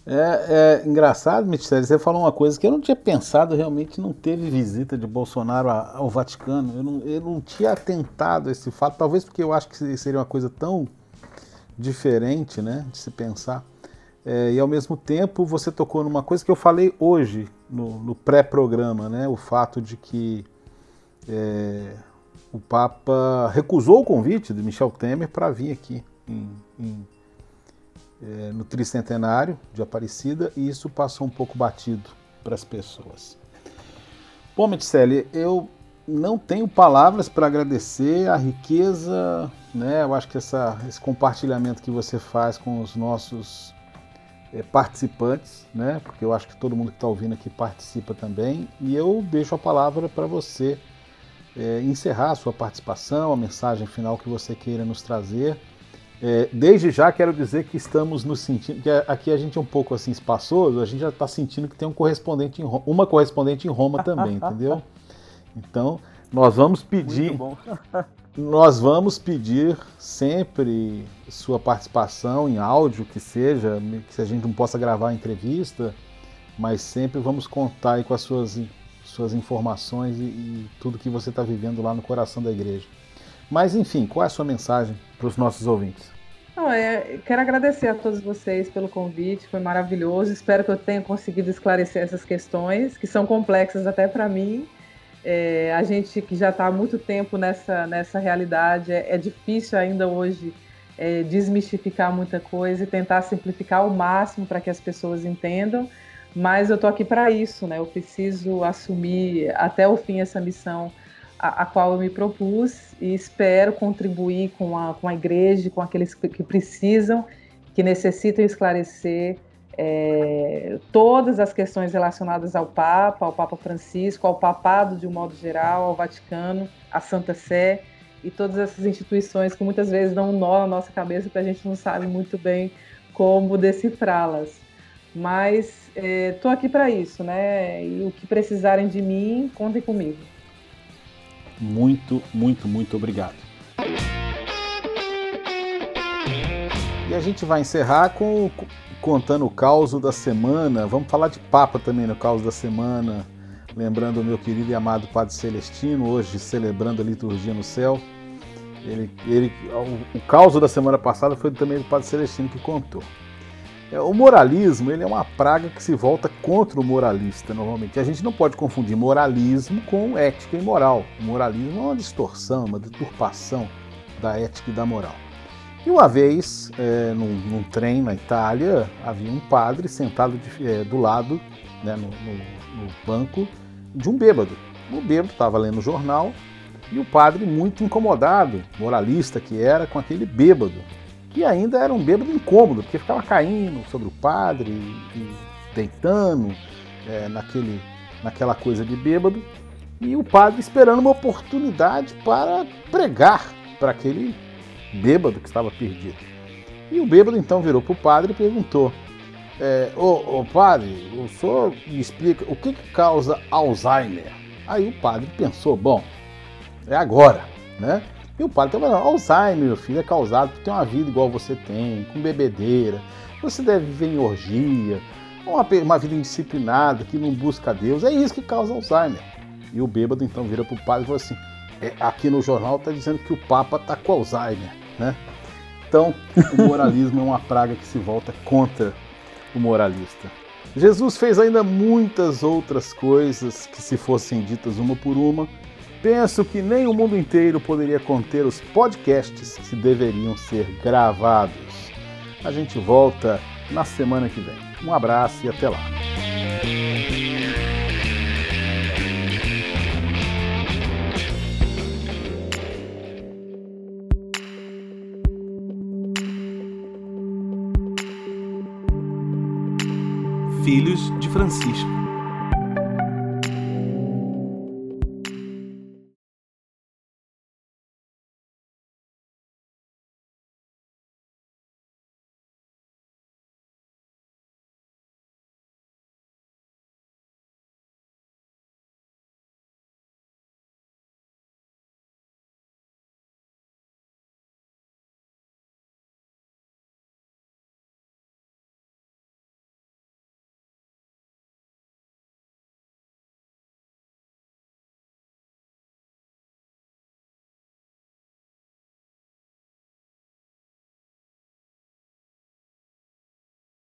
Speaker 1: É, é engraçado, Michele, você falou uma coisa que eu não tinha pensado, realmente não teve visita de Bolsonaro ao Vaticano. Eu não, eu não tinha atentado a esse fato, talvez porque eu acho que seria uma coisa tão diferente né, de se pensar. É, e ao mesmo tempo você tocou numa coisa que eu falei hoje no, no pré-programa, né, o fato de que é, o Papa recusou o convite de Michel Temer para vir aqui em, em é, no tricentenário de Aparecida e isso passou um pouco batido para as pessoas. Bom, Metzelli, eu não tenho palavras para agradecer a riqueza, né? Eu acho que essa, esse compartilhamento que você faz com os nossos é, participantes, né? Porque eu acho que todo mundo que está ouvindo aqui participa também. E eu deixo a palavra para você é, encerrar a sua participação, a mensagem final que você queira nos trazer é, desde já quero dizer que estamos nos sentindo, que aqui a gente é um pouco assim espaçoso, a gente já está sentindo que tem um correspondente em uma correspondente em Roma também, entendeu? Então, nós vamos pedir. nós vamos pedir sempre sua participação em áudio, que seja, que a gente não possa gravar a entrevista, mas sempre vamos contar com as suas, suas informações e, e tudo que você está vivendo lá no coração da igreja. Mas enfim, qual é a sua mensagem para os nossos ouvintes?
Speaker 2: Não, é, quero agradecer a todos vocês pelo convite, foi maravilhoso. Espero que eu tenha conseguido esclarecer essas questões, que são complexas até para mim. É, a gente que já está há muito tempo nessa, nessa realidade, é, é difícil ainda hoje é, desmistificar muita coisa e tentar simplificar ao máximo para que as pessoas entendam. Mas eu estou aqui para isso, né? Eu preciso assumir até o fim essa missão a, a, qual eu me propus e espero contribuir com a, com a igreja, com aqueles que, precisam, que necessitam esclarecer é, todas as questões relacionadas ao Papa, ao Papa Francisco, ao papado de um modo geral, ao Vaticano, à Santa Sé e todas essas instituições que muitas vezes dão um nó na nossa cabeça que a gente não sabe muito bem como decifrá-las. Mas estou é, aqui para isso, né? E o que precisarem de mim, contem comigo.
Speaker 1: Muito, muito, muito obrigado. E a gente vai encerrar com contando o caos da semana. Vamos falar de Papa também no caos da semana. Lembrando o meu querido e amado Padre Celestino, hoje celebrando a liturgia no céu. Ele, ele, o, o caos da semana passada foi também do Padre Celestino que contou. É, o moralismo ele é uma praga que se volta contra o moralista, normalmente. A gente não pode confundir moralismo com ética e moral. O moralismo é uma distorção, uma deturpação da ética e da moral. E uma vez, é, num, num, trem na Itália, havia um padre sentado de, é, do lado, né, no, no, no, banco, de um bêbado. O bêbado estava lendo o jornal e o padre, muito incomodado, moralista que era, com aquele bêbado, que ainda era um bêbado incômodo, porque ficava caindo sobre o padre e deitando é, naquele, naquela coisa de bêbado, e o padre esperando uma oportunidade para pregar para aquele bêbado que estava perdido. E o bêbado então virou para o padre e perguntou: é, ô, ô, padre, o senhor me explica o que, que causa Alzheimer? Aí o padre pensou: bom, é agora, né? E o padre estava falando: Alzheimer, meu filho, é causado por ter uma vida igual você tem, com bebedeira, você deve viver em orgia, uma, uma vida indisciplinada que não busca Deus, é isso que causa Alzheimer. E o bêbado então vira para o padre e falou assim: aqui no jornal está dizendo que o Papa está com Alzheimer. Né? Então, o moralismo é uma praga que se volta contra o moralista. Jesus fez ainda muitas outras coisas que, se fossem ditas uma por uma, penso que nem o mundo inteiro poderia conter os podcasts que deveriam ser gravados. A gente volta na semana que vem. Um abraço e até lá.
Speaker 5: Filhos de Francisco.